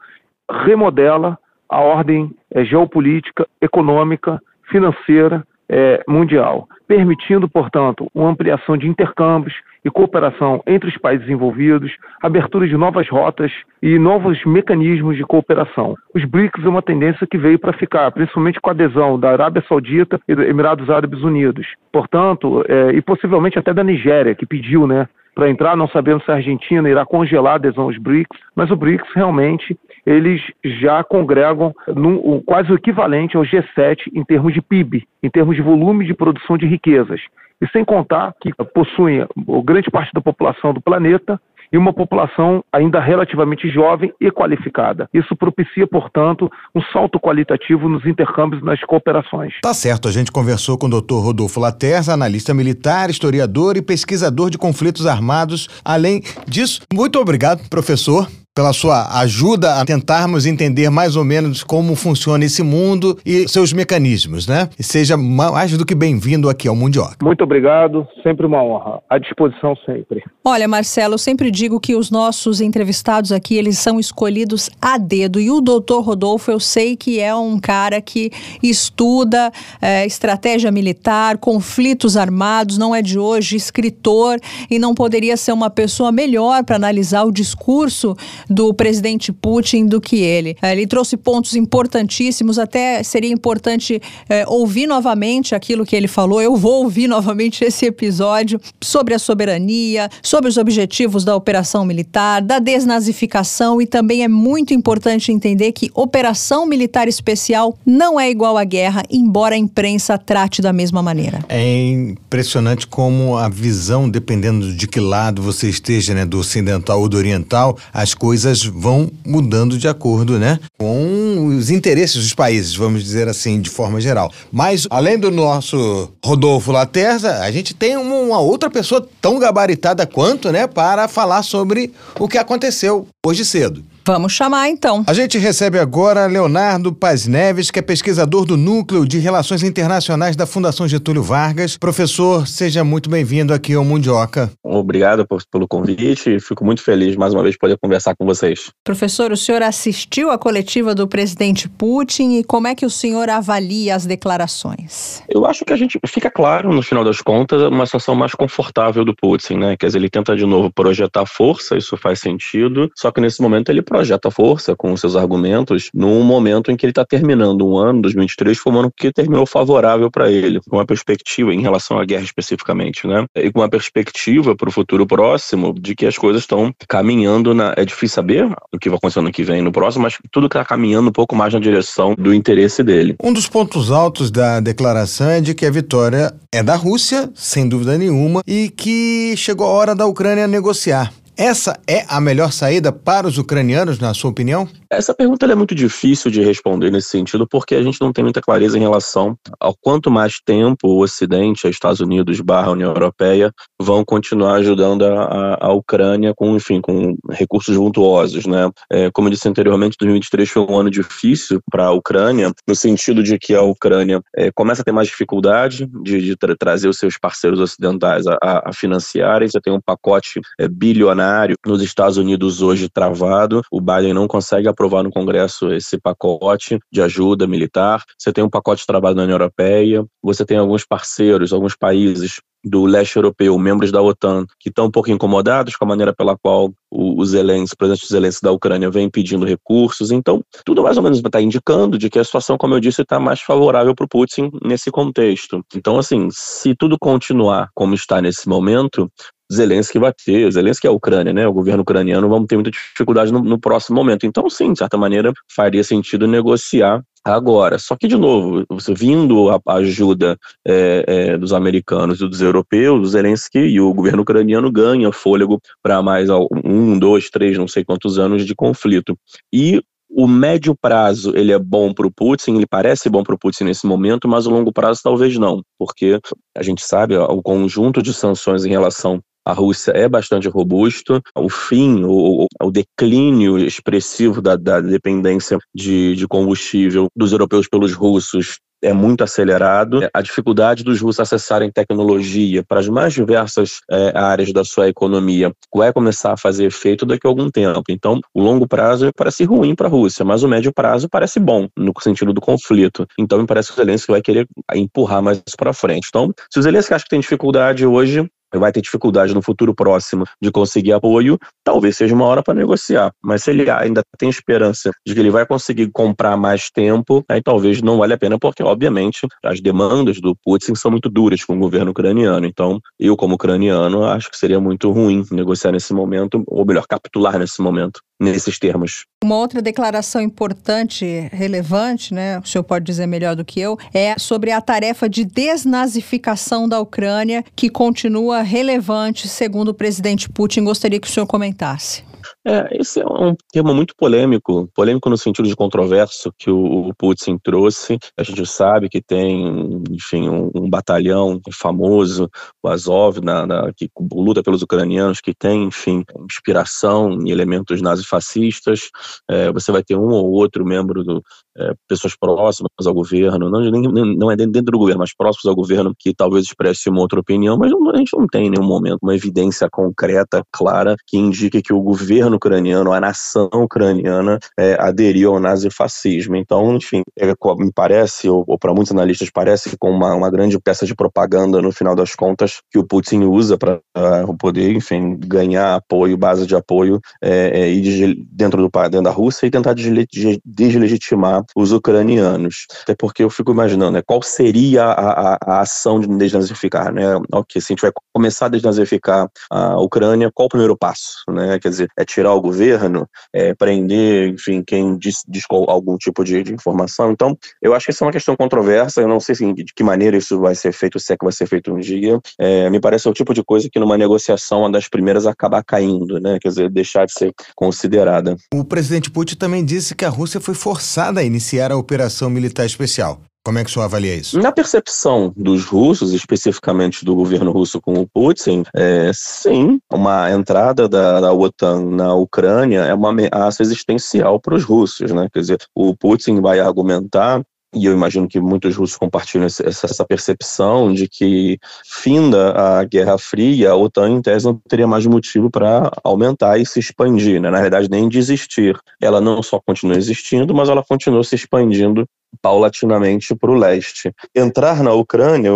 remodela a ordem eh, geopolítica, econômica, financeira é, mundial, permitindo, portanto, uma ampliação de intercâmbios e cooperação entre os países envolvidos, abertura de novas rotas e novos mecanismos de cooperação. Os BRICS é uma tendência que veio para ficar, principalmente com a adesão da Arábia Saudita e dos Emirados Árabes Unidos. Portanto, é, e possivelmente até da Nigéria, que pediu, né, para entrar, não sabemos se a Argentina irá congelar a adesão aos BRICS, mas o BRICS realmente eles já congregam num, quase o equivalente ao G7 em termos de PIB, em termos de volume de produção de riquezas. E sem contar que possuem grande parte da população do planeta e uma população ainda relativamente jovem e qualificada. Isso propicia, portanto, um salto qualitativo nos intercâmbios nas cooperações. Tá certo, a gente conversou com o Dr. Rodolfo Laterza, analista militar, historiador e pesquisador de conflitos armados. Além disso, muito obrigado, professor, pela sua ajuda a tentarmos entender mais ou menos como funciona esse mundo e seus mecanismos, né? E seja mais do que bem-vindo aqui ao Mundioca. Muito obrigado, sempre uma honra. À disposição sempre. Olha, Marcelo, eu sempre digo que os nossos entrevistados aqui, eles são escolhidos a dedo. E o doutor Rodolfo, eu sei que é um cara que estuda é, estratégia militar, conflitos armados, não é de hoje, escritor, e não poderia ser uma pessoa melhor para analisar o discurso do presidente Putin do que ele. É, ele trouxe pontos importantíssimos, até seria importante é, ouvir novamente aquilo que ele falou. Eu vou ouvir novamente esse episódio sobre a soberania, sobre os objetivos da operação militar, da desnazificação e também é muito importante entender que operação militar especial não é igual à guerra, embora a imprensa trate da mesma maneira. É impressionante como a visão, dependendo de que lado você esteja, né, do ocidental ou do oriental, as coisas vão mudando de acordo, né, com os interesses dos países, vamos dizer assim, de forma geral. Mas além do nosso Rodolfo Laterza, a gente tem uma outra pessoa tão gabaritada quanto, né, para falar sobre o que aconteceu hoje cedo. Vamos chamar então. A gente recebe agora Leonardo Paz Neves, que é pesquisador do Núcleo de Relações Internacionais da Fundação Getúlio Vargas. Professor, seja muito bem-vindo aqui ao Mundioca. Obrigado por, pelo convite e fico muito feliz mais uma vez de poder conversar com vocês. Professor, o senhor assistiu à coletiva do presidente Putin e como é que o senhor avalia as declarações? Eu acho que a gente fica claro, no final das contas, uma situação mais confortável do Putin, né? Quer dizer, ele tenta de novo projetar força, isso faz sentido, só que nesse momento ele projeta força com seus argumentos num momento em que ele está terminando um ano, 2023, foi um ano que terminou favorável para ele, com uma perspectiva em relação à guerra especificamente, né? E com uma perspectiva para o futuro próximo de que as coisas estão caminhando na. É difícil saber o que vai acontecer no que vem no próximo, mas tudo está caminhando um pouco mais na direção do interesse dele. Um dos pontos altos da declaração é de que a vitória é da Rússia, sem dúvida nenhuma, e que chegou a hora da Ucrânia negociar. Essa é a melhor saída para os ucranianos, na sua opinião? Essa pergunta é muito difícil de responder nesse sentido, porque a gente não tem muita clareza em relação ao quanto mais tempo o Ocidente, os Estados Unidos barra União Europeia, vão continuar ajudando a, a, Ucrânia com, enfim, com recursos vultuosos, né? É, como eu disse anteriormente, 2023 foi um ano difícil para a Ucrânia, no sentido de que a Ucrânia é, começa a ter mais dificuldade de, de tra trazer os seus parceiros ocidentais a, a, a financiarem. Você tem um pacote é, bilionário nos Estados Unidos hoje travado. O Biden não consegue aprovar no Congresso esse pacote de ajuda militar. Você tem um pacote travado na União Europeia. Você tem alguns parceiros, alguns países do leste europeu, membros da OTAN, que estão um pouco incomodados com a maneira pela qual o Zelensky, o presidente Zelensky da Ucrânia vem pedindo recursos. Então, tudo mais ou menos está indicando de que a situação, como eu disse, está mais favorável para o Putin nesse contexto. Então, assim, se tudo continuar como está nesse momento, Zelensky vai ter, Zelensky é a Ucrânia, né? O governo ucraniano vamos ter muita dificuldade no, no próximo momento. Então, sim, de certa maneira, faria sentido negociar agora. Só que, de novo, você vindo a ajuda é, é, dos americanos e dos europeus, Zelensky e o governo ucraniano ganham fôlego para mais um, dois, três, não sei quantos anos de conflito. E o médio prazo ele é bom para o Putin, ele parece bom para o Putin nesse momento, mas o longo prazo talvez não, porque a gente sabe ó, o conjunto de sanções em relação a Rússia é bastante robusto. O fim, o, o declínio expressivo da, da dependência de, de combustível dos europeus pelos russos é muito acelerado. A dificuldade dos russos acessarem tecnologia para as mais diversas é, áreas da sua economia vai começar a fazer efeito daqui a algum tempo. Então, o longo prazo parece ruim para a Rússia, mas o médio prazo parece bom no sentido do conflito. Então, me parece que o Zelensky vai querer empurrar mais para frente. Então, se o Zelensky acha que tem dificuldade hoje, vai ter dificuldade no futuro próximo de conseguir apoio, talvez seja uma hora para negociar. Mas se ele ainda tem esperança de que ele vai conseguir comprar mais tempo, aí talvez não vale a pena, porque, obviamente, as demandas do Putin são muito duras com o governo ucraniano. Então, eu, como ucraniano, acho que seria muito ruim negociar nesse momento, ou melhor, capitular nesse momento nesses termos. Uma outra declaração importante, relevante, né? O senhor pode dizer melhor do que eu, é sobre a tarefa de desnazificação da Ucrânia, que continua relevante, segundo o presidente Putin. Gostaria que o senhor comentasse. É, esse é um tema muito polêmico, polêmico no sentido de controverso que o, o Putin trouxe. A gente sabe que tem, enfim, um, um batalhão famoso, o Azov, na, na, que luta pelos ucranianos, que tem, enfim, inspiração em elementos nazifascistas. É, você vai ter um ou outro membro do, é, pessoas próximas ao governo, não, nem, não é dentro do governo, mas próximos ao governo, que talvez expresse uma outra opinião, mas não, a gente não tem em nenhum momento uma evidência concreta, clara, que indique que o governo governo ucraniano, a nação ucraniana é, aderiu ao nazifascismo. Então, enfim, é, me parece, ou, ou para muitos analistas parece, com uma, uma grande peça de propaganda no final das contas que o Putin usa para uh, poder, enfim, ganhar apoio, base de apoio é, é, e dentro, do, dentro da Rússia e tentar deslegitimar os ucranianos. Até porque eu fico imaginando, né, qual seria a, a, a ação de desnazificar, né? Ok, se a gente vai começar a desnazificar a Ucrânia, qual o primeiro passo, né? Quer dizer, é tirar o governo, é prender, enfim, quem diz, diz algum tipo de, de, informação. Então, eu acho que essa é uma questão controversa. Eu não sei assim, de que maneira isso vai ser feito, se é que vai ser feito um dia. É, me parece o tipo de coisa que numa negociação uma das primeiras acaba caindo, né? Quer dizer, deixar de ser considerada. O presidente Putin também disse que a Rússia foi forçada a iniciar a operação militar especial. Como é que o senhor avalia isso? Na percepção dos russos, especificamente do governo russo com o Putin, é, sim, uma entrada da, da OTAN na Ucrânia é uma ameaça existencial para os russos, né? Quer dizer, o Putin vai argumentar e eu imagino que muitos russos compartilham essa, percepção de que, finda a Guerra Fria, a OTAN, em tese, não teria mais motivo para aumentar e se expandir, né? na verdade, nem desistir. Ela não só continua existindo, mas ela continua se expandindo paulatinamente para o leste. Entrar na Ucrânia,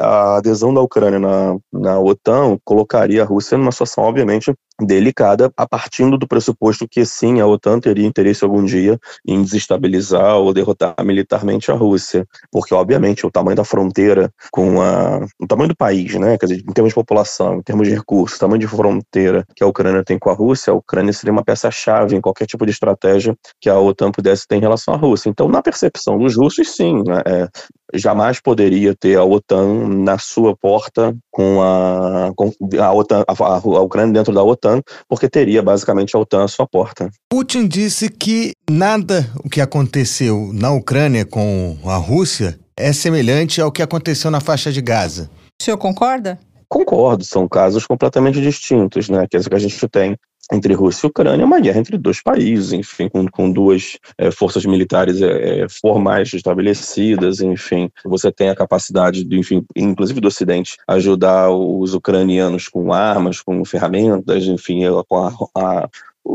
a adesão da Ucrânia na, na OTAN colocaria a Rússia numa situação, obviamente, delicada, a partir do pressuposto que sim, a OTAN teria interesse algum dia em desestabilizar ou derrotar militarmente a Rússia, porque obviamente o tamanho da fronteira com a, o tamanho do país, né, quer dizer, em termos de população, em termos de recursos, o tamanho de fronteira que a Ucrânia tem com a Rússia, a Ucrânia seria uma peça-chave em qualquer tipo de estratégia que a OTAN pudesse ter em relação à Rússia. Então, na percepção dos russos, sim, né, é, jamais poderia ter a OTAN na sua porta com a, com a, OTAN, a, a, Ucrânia dentro da OTAN, porque teria basicamente a OTAN à sua porta. Putin disse que nada o que aconteceu na Ucrânia com a Rússia é semelhante ao que aconteceu na faixa de Gaza. O senhor concorda? Concordo, são casos completamente distintos, né? Que a gente tem entre Rússia e Ucrânia, uma guerra entre dois países, enfim, com, com duas é, forças militares é, formais estabelecidas, enfim, você tem a capacidade, de, enfim, inclusive do Ocidente, ajudar os ucranianos com armas, com ferramentas, enfim, com a, a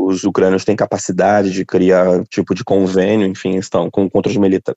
os ucranianos têm capacidade de criar tipo de convênio, enfim, estão com, com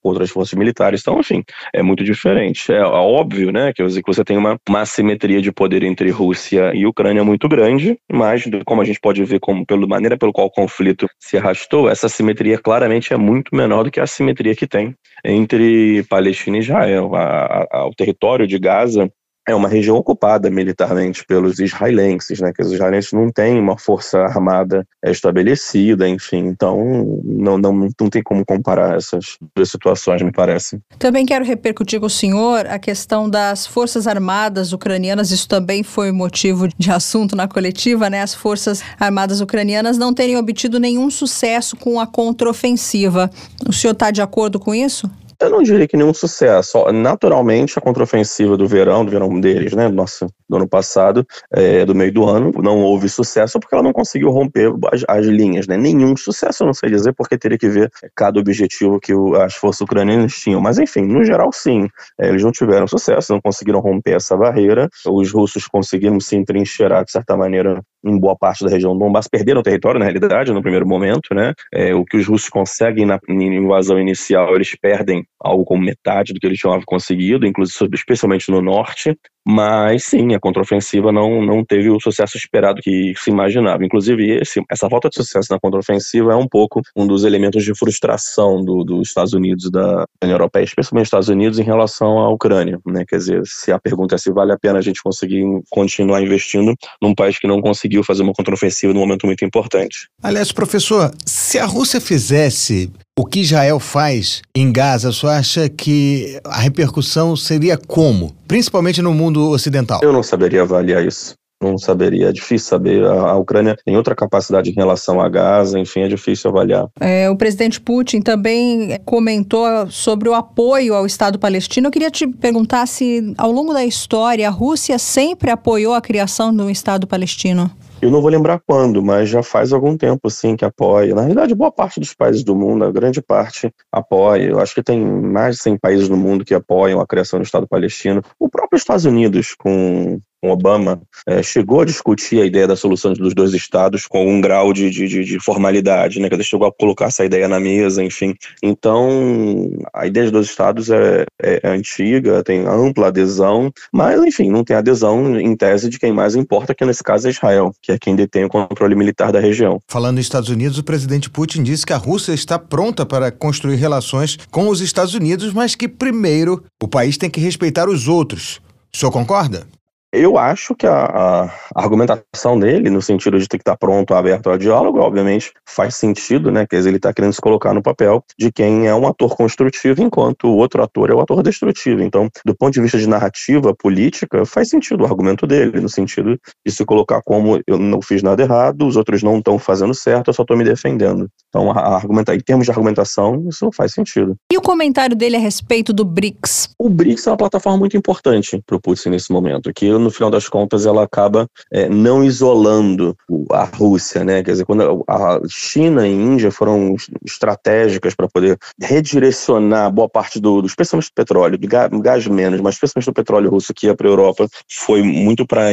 outras forças militares, então, enfim, é muito diferente. É, é óbvio, né, que você tem uma, uma assimetria de poder entre Rússia e Ucrânia muito grande, mas como a gente pode ver como pela maneira pelo qual o conflito se arrastou, essa assimetria claramente é muito menor do que a assimetria que tem entre Palestina e Israel. A, a, o território de Gaza é uma região ocupada militarmente pelos israelenses, né? Que os israelenses não têm uma força armada estabelecida, enfim. Então, não, não, não tem como comparar essas duas situações, me parece. Também quero repercutir com o senhor a questão das forças armadas ucranianas. Isso também foi motivo de assunto na coletiva, né? As forças armadas ucranianas não terem obtido nenhum sucesso com a contraofensiva. O senhor está de acordo com isso? Eu não diria que nenhum sucesso. Naturalmente, a contraofensiva do verão, do verão deles, né, nossa, do ano passado, é, do meio do ano, não houve sucesso porque ela não conseguiu romper as, as, linhas, né? Nenhum sucesso, eu não sei dizer, porque teria que ver cada objetivo que o, as forças ucranianas tinham. Mas, enfim, no geral, sim. É, eles não tiveram sucesso, não conseguiram romper essa barreira. Os russos conseguiram se entrincheirar, de certa maneira, em boa parte da região do Donbass, perderam território, na realidade, no primeiro momento, né? É, o que os russos conseguem na, na invasão inicial, eles perdem algo como metade do que eles tinham conseguido, inclusive especialmente no norte, mas sim, a contraofensiva não, não teve o sucesso esperado que se imaginava. Inclusive, esse, essa falta de sucesso na contraofensiva é um pouco um dos elementos de frustração do, dos Estados Unidos e da União Europeia, especialmente dos Estados Unidos, em relação à Ucrânia. Né? Quer dizer, se a pergunta é se vale a pena a gente conseguir continuar investindo num país que não conseguiu fazer uma contraofensiva num momento muito importante. Aliás, professor, se a Rússia fizesse o que Israel faz em Gaza, você acha que a repercussão seria como? Principalmente no mundo ocidental. Eu não saberia avaliar isso não saberia, é difícil saber. A, a, Ucrânia tem outra capacidade em relação a Gaza, enfim, é difícil avaliar. É, o presidente Putin também comentou sobre o apoio ao Estado palestino. Eu queria te perguntar se, ao longo da história, a Rússia sempre apoiou a criação de um Estado palestino. Eu não vou lembrar quando, mas já faz algum tempo, sim, que apoia. Na realidade, boa parte dos países do mundo, a grande parte, apoia. Eu acho que tem mais de 100 países no mundo que apoiam a criação do Estado palestino. O próprio Estados Unidos, com Obama é, chegou a discutir a ideia da solução dos dois estados com um grau de, de, de formalidade, né? Que ele chegou a colocar essa ideia na mesa, enfim. Então, a ideia de dois estados é, é, é antiga, tem ampla adesão, mas, enfim, não tem adesão em tese de quem mais importa, que nesse caso é Israel, que é quem detém o controle militar da região. Falando nos Estados Unidos, o presidente Putin disse que a Rússia está pronta para construir relações com os Estados Unidos, mas que primeiro o país tem que respeitar os outros. O senhor concorda? Eu acho que a, a, argumentação dele, no sentido de ter que estar pronto, aberto ao diálogo, obviamente faz sentido, né? Quer dizer, ele está querendo se colocar no papel de quem é um ator construtivo, enquanto o outro ator é o ator destrutivo. Então, do ponto de vista de narrativa política, faz sentido o argumento dele, no sentido de se colocar como eu não fiz nada errado, os outros não estão fazendo certo, eu só estou me defendendo. Então, a, argumentar, em termos de argumentação, isso não faz sentido. E o comentário dele a respeito do BRICS? O BRICS é uma plataforma muito importante para o Putin nesse momento, que no final das contas, ela acaba é, não isolando a Rússia, né? Quer dizer, quando a China e a Índia foram estratégicas para poder redirecionar boa parte do, especialmente do petróleo, do gás, gás menos, mas especialmente do petróleo russo que ia para a Europa, foi muito para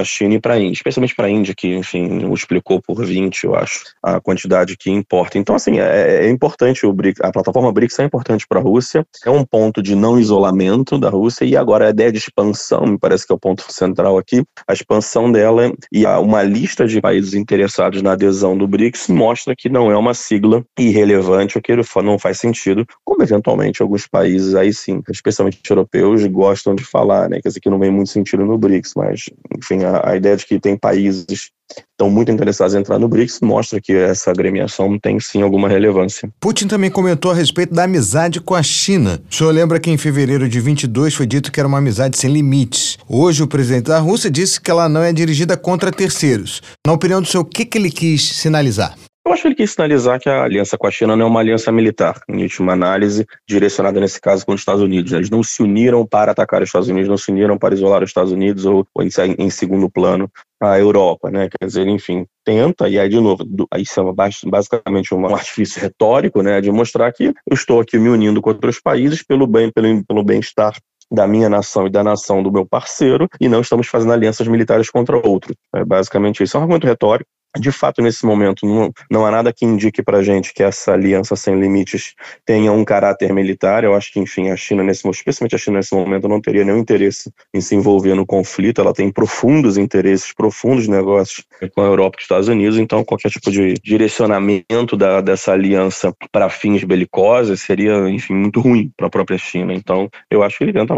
a China e para a Índia, especialmente para a Índia, que, enfim, multiplicou por 20, eu acho, a quantidade que importa. Então, assim, é, é importante o BRICS, a plataforma BRICS é importante para a Rússia, é um ponto de não isolamento da Rússia e agora a ideia de expansão, me parece que é o ponto central aqui, a expansão dela e uma lista de países interessados na adesão do BRICS mostra que não é uma sigla irrelevante ou que não faz sentido, como eventualmente alguns países aí sim, especialmente europeus, gostam de falar, né? Quer dizer, que não vem muito sentido no BRICS, mas, enfim, a, a ideia de que tem países estão muito interessados em entrar no BRICS, mostra que essa agremiação tem sim alguma relevância. Putin também comentou a respeito da amizade com a China. O senhor lembra que em fevereiro de 22 foi dito que era uma amizade sem limites. Hoje o presidente da Rússia disse que ela não é dirigida contra terceiros. Na opinião do senhor, o que, que ele quis sinalizar? Eu acho que ele quis sinalizar que a aliança com a China não é uma aliança militar, em última análise, direcionada nesse caso com os Estados Unidos. Eles não se uniram para atacar os Estados Unidos, não se uniram para isolar os Estados Unidos ou, ou em, em, segundo plano a Europa, né? Quer dizer, enfim, tenta, e aí de novo, aí isso é basicamente um artifício retórico, né? De mostrar que eu estou aqui me unindo com outros países pelo bem, pelo, pelo bem-estar da minha nação e da nação do meu parceiro, e não estamos fazendo alianças militares contra outro. É basicamente isso. É um argumento retórico, de fato, nesse momento, não, não há nada que indique para a gente que essa aliança sem limites tenha um caráter militar. Eu acho que, enfim, a China, nesse, especialmente a China nesse momento, não teria nenhum interesse em se envolver no conflito. Ela tem profundos interesses, profundos negócios com a Europa e os Estados Unidos. Então, qualquer tipo de direcionamento da, dessa aliança para fins belicosos seria, enfim, muito ruim para a própria China. Então, eu acho que ele tenta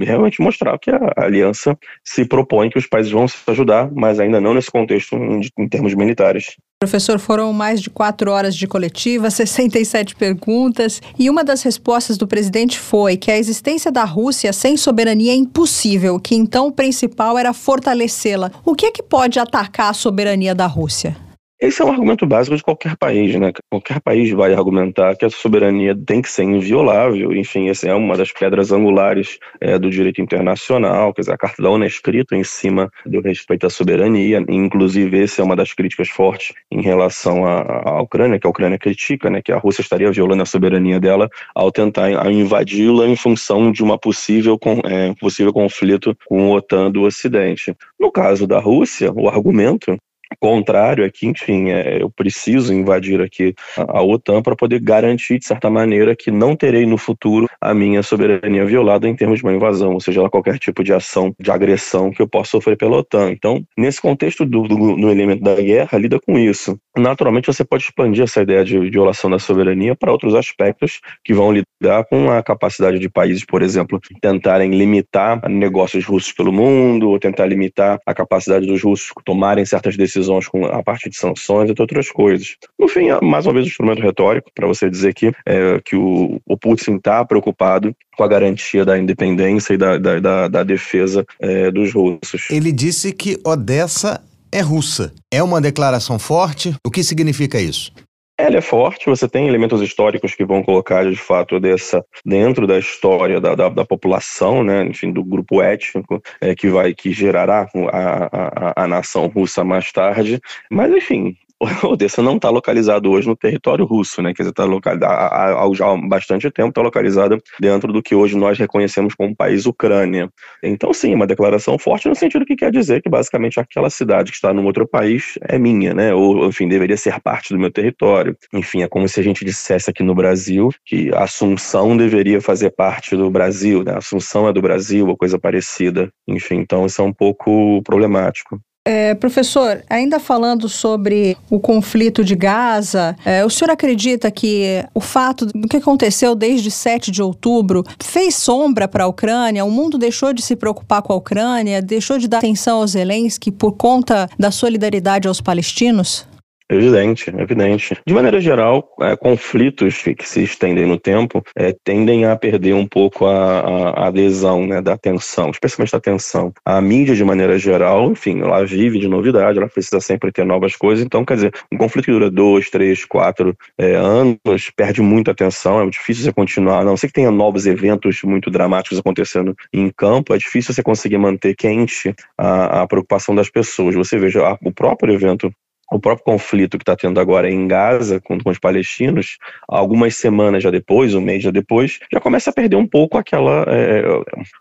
realmente mostrar que a aliança se propõe que os países vão se ajudar, mas ainda não nesse contexto em, em termos termos militares. Professor, foram mais de quatro horas de coletiva, 67 perguntas, e uma das respostas do presidente foi que a existência da Rússia sem soberania é impossível, que então o principal era fortalecê-la. O que é que pode atacar a soberania da Rússia? Esse é um argumento básico de qualquer país, né? Qualquer país vai argumentar que a soberania tem que ser inviolável. Enfim, essa é uma das pedras angulares é, do direito internacional, quer dizer, a Carta da ONU é escrita em cima do respeito à soberania. Inclusive, essa é uma das críticas fortes em relação à, à Ucrânia, que a Ucrânia critica, né? Que a Rússia estaria violando a soberania dela ao tentar invadi-la em função de uma possível, é, possível conflito com a OTAN do Ocidente. No caso da Rússia, o argumento contrário aqui, enfim, é, eu preciso invadir aqui a, a OTAN para poder garantir, de certa maneira, que não terei no futuro a minha soberania violada em termos de uma invasão, ou seja, qualquer tipo de ação de agressão que eu possa sofrer pela OTAN. Então, nesse contexto do, do, do elemento da guerra, lida com isso. Naturalmente, você pode expandir essa ideia de violação da soberania para outros aspectos que vão lidar com a capacidade de países, por exemplo, tentarem limitar negócios russos pelo mundo, ou tentar limitar a capacidade dos russos tomarem certas decisões decisões com a parte de sanções, entre outras coisas. No fim, é mais uma vez um instrumento retórico para você dizer que, é, que o, o Putin está preocupado com a garantia da independência e da, da, da, da defesa é, dos russos. Ele disse que Odessa é russa. É uma declaração forte? O que significa isso? Ela é forte, você tem elementos históricos que vão colocar, de fato, dessa dentro da história da, da, da população, né, enfim, do grupo étnico, é, que vai, que gerará a, a, a nação russa mais tarde. Mas, enfim, Odessa não está localizado hoje no território russo, né? Quer dizer, está localizado há, bastante tempo, está localizada dentro do que hoje nós reconhecemos como país Ucrânia. Então, sim, uma declaração forte no sentido que quer dizer que basicamente aquela cidade que está num outro país é minha, né? Ou, enfim, deveria ser parte do meu território. Enfim, é como se a gente dissesse aqui no Brasil que Assunção deveria fazer parte do Brasil, né? Assunção é do Brasil, ou coisa parecida. Enfim, então isso é um pouco problemático. É, professor, ainda falando sobre o conflito de Gaza, é, o senhor acredita que o fato do que aconteceu desde 7 de outubro fez sombra para a Ucrânia? O mundo deixou de se preocupar com a Ucrânia, deixou de dar atenção aos Zelensky por conta da solidariedade aos palestinos? Evidente, evidente. De maneira geral, é, conflitos que se estendem no tempo é, tendem a perder um pouco a, a, adesão né, da atenção, especialmente da atenção. A mídia, de maneira geral, enfim, ela vive de novidade, ela precisa sempre ter novas coisas. Então, quer dizer, um conflito que dura dois, três, quatro é, anos perde muita atenção, é difícil você continuar. A não sei que tenha novos eventos muito dramáticos acontecendo em campo, é difícil você conseguir manter quente a, a preocupação das pessoas. Você veja, o próprio evento o próprio conflito que está tendo agora em Gaza com, com, os palestinos, algumas semanas já depois, um mês já depois, já começa a perder um pouco aquela é,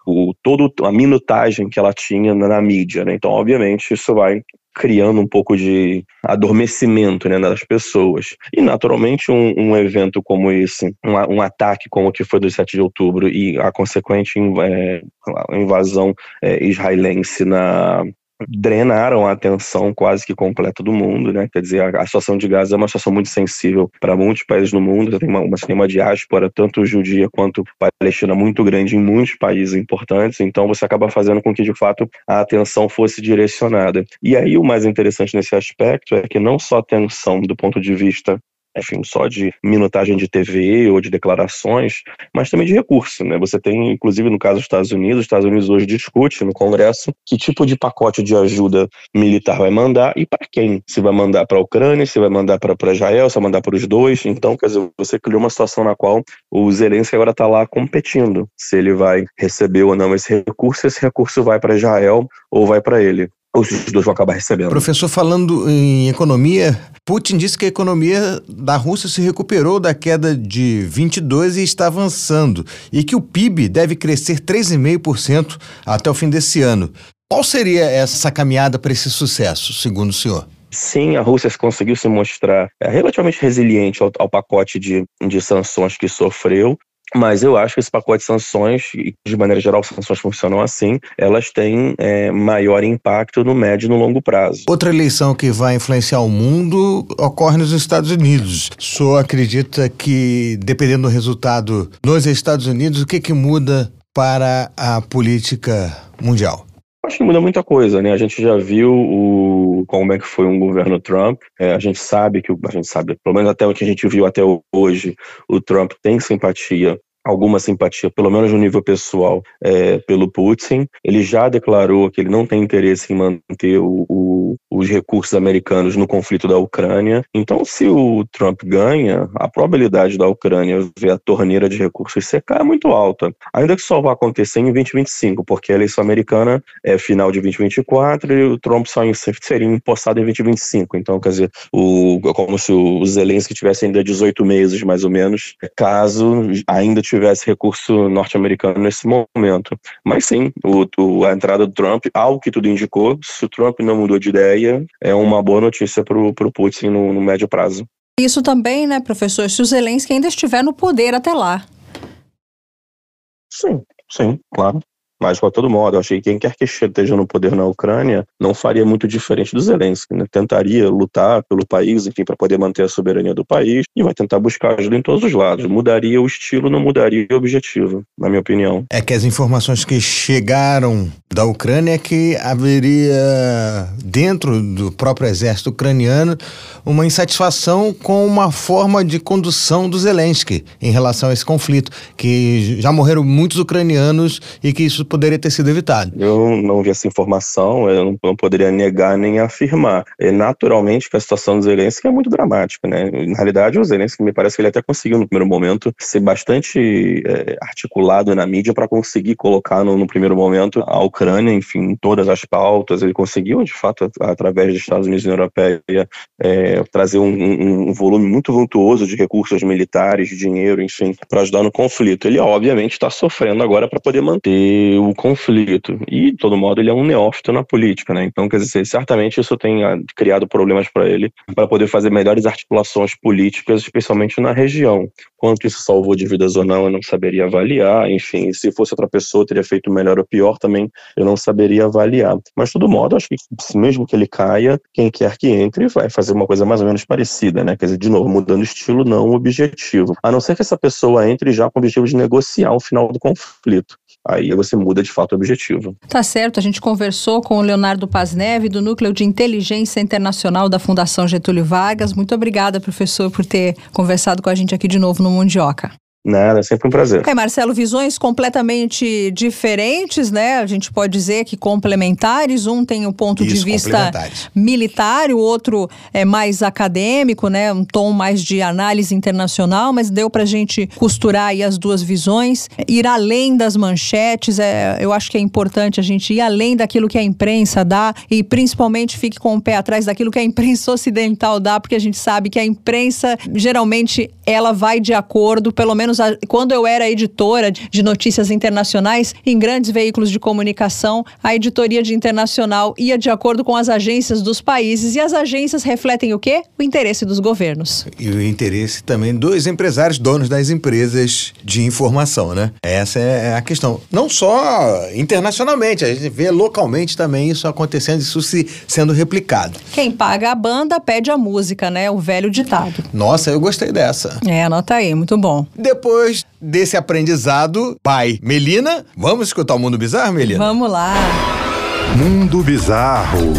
o, todo a minutagem que ela tinha na, na mídia, né? Então, obviamente, isso vai criando um pouco de adormecimento né, das pessoas. E, naturalmente, um, um evento como esse, um, um, ataque como o que foi do 7 de outubro e a consequente é, invasão é, israelense na, drenaram a atenção quase que completa do mundo, né? Quer dizer, a, a situação de Gaza é uma situação muito sensível para muitos países no mundo. Você tem uma, uma, tem uma diáspora, tanto judia quanto palestina, muito grande em muitos países importantes. Então, você acaba fazendo com que, de fato, a atenção fosse direcionada. E aí, o mais interessante nesse aspecto é que não só a atenção do ponto de vista enfim, só de minutagem de TV ou de declarações, mas também de recurso. Né? Você tem, inclusive, no caso dos Estados Unidos, os Estados Unidos hoje discute no Congresso que tipo de pacote de ajuda militar vai mandar e para quem. Se vai mandar para a Ucrânia, se vai mandar para Israel, se vai mandar para os dois. Então, quer dizer, você criou uma situação na qual o Zelensky agora está lá competindo se ele vai receber ou não esse recurso, esse recurso vai para Israel ou vai para ele os dois vão acabar recebendo. Professor, falando em economia, Putin disse que a economia da Rússia se recuperou da queda de 22 e está avançando, e que o PIB deve crescer 3,5% até o fim desse ano. Qual seria essa caminhada para esse sucesso, segundo o senhor? Sim, a Rússia conseguiu se mostrar é, relativamente resiliente ao, ao pacote de, de sanções que sofreu. Mas eu acho que esse pacote de sanções, e de maneira geral, sanções funcionam assim, elas têm é, maior impacto no médio e no longo prazo. Outra eleição que vai influenciar o mundo ocorre nos Estados Unidos. O senhor acredita que, dependendo do resultado nos Estados Unidos, o que, que muda para a política mundial? Acho que muda muita coisa, né? A gente já viu o, como é que foi um governo Trump. É, a gente sabe que a gente sabe, pelo menos até o que a gente viu até hoje, o Trump tem simpatia alguma simpatia, pelo menos no nível pessoal, é, pelo Putin. Ele já declarou que ele não tem interesse em manter o, o, os recursos americanos no conflito da Ucrânia. Então, se o Trump ganha, a probabilidade da Ucrânia ver a torneira de recursos secar é muito alta. Ainda que só vá acontecer em 2025, porque a eleição americana é final de 2024 e o Trump só seria empossado em 2025. Então, quer dizer, o, como se o Zelensky tivesse ainda 18 meses, mais ou menos, caso ainda tivesse tivesse recurso norte-americano nesse momento. Mas sim, o, o, a entrada do Trump, ao que tudo indicou, se o Trump não mudou de ideia, é uma boa notícia para o Putin no, no médio prazo. Isso também, né, professor, se o Zelensky ainda estiver no poder até lá. Sim, sim, claro. Mas, de todo modo, eu achei que quem quer que esteja no poder na Ucrânia não faria muito diferente do Zelensky. Né? Tentaria lutar pelo país, enfim, para poder manter a soberania do país e vai tentar buscar ajuda em todos os lados. Mudaria o estilo, não mudaria o objetivo, na minha opinião. É que as informações que chegaram da Ucrânia é que haveria, dentro do próprio exército ucraniano, uma insatisfação com uma forma de condução do Zelensky em relação a esse conflito, que já morreram muitos ucranianos e que isso poderia ter sido evitado. Eu não vi essa informação, eu não, não poderia negar nem afirmar. E, naturalmente que a situação do Zelensky é muito dramática, né? Na realidade, o Zelensky me parece que ele até conseguiu no primeiro momento ser bastante é, articulado na mídia para conseguir colocar no, no, primeiro momento a Ucrânia, enfim, em todas as pautas. Ele conseguiu, de fato, através dos Estados Unidos e União Europeia, é, trazer um, um, um volume muito vultuoso de recursos militares, de dinheiro, enfim, para ajudar no conflito. Ele, obviamente, está sofrendo agora para poder manter o conflito. E, de todo modo, ele é um neófito na política, né? Então, quer dizer, certamente isso tem ah, criado problemas para ele, para poder fazer melhores articulações políticas, especialmente na região. Quanto isso salvou de vidas ou não, eu não saberia avaliar. Enfim, se fosse outra pessoa, teria feito melhor ou pior também, eu não saberia avaliar. Mas, de todo modo, acho que mesmo que ele caia, quem quer que entre vai fazer uma coisa mais ou menos parecida, né? Quer dizer, de novo, mudando estilo, não objetivo. A não ser que essa pessoa entre já com o objetivo de negociar o final do conflito. Aí você muda de fato o objetivo. Tá certo, a gente conversou com o Leonardo Paz Neve, do Núcleo de Inteligência Internacional da Fundação Getúlio Vargas. Muito obrigada, professor, por ter conversado com a gente aqui de novo no Mundioca. Nada, é sempre um prazer. É, Marcelo, visões completamente diferentes, né? A gente pode dizer que complementares. Um tem o um ponto Isso, de vista militar, o outro é mais acadêmico, né? Um tom mais de análise internacional, mas deu pra gente costurar aí as duas visões, ir além das manchetes. É, eu acho que é importante a gente ir além daquilo que a imprensa dá e principalmente fique com o pé atrás daquilo que a imprensa ocidental dá, porque a gente sabe que a imprensa geralmente ela vai de acordo, pelo menos anos, quando eu era editora de notícias internacionais em grandes veículos de comunicação, a editoria de internacional ia de acordo com as agências dos países e as agências refletem o quê? O interesse dos governos. E o interesse também dos empresários, donos das empresas de informação, né? Essa é a questão. Não só internacionalmente, a gente vê localmente também isso acontecendo, isso se sendo replicado. Quem paga a banda pede a música, né? O velho ditado. Nossa, eu gostei dessa. É, anota aí, muito bom. Depois depois desse aprendizado, pai, Melina, vamos escutar o Mundo Bizarro, Melina? Vamos lá. Mundo Bizarro.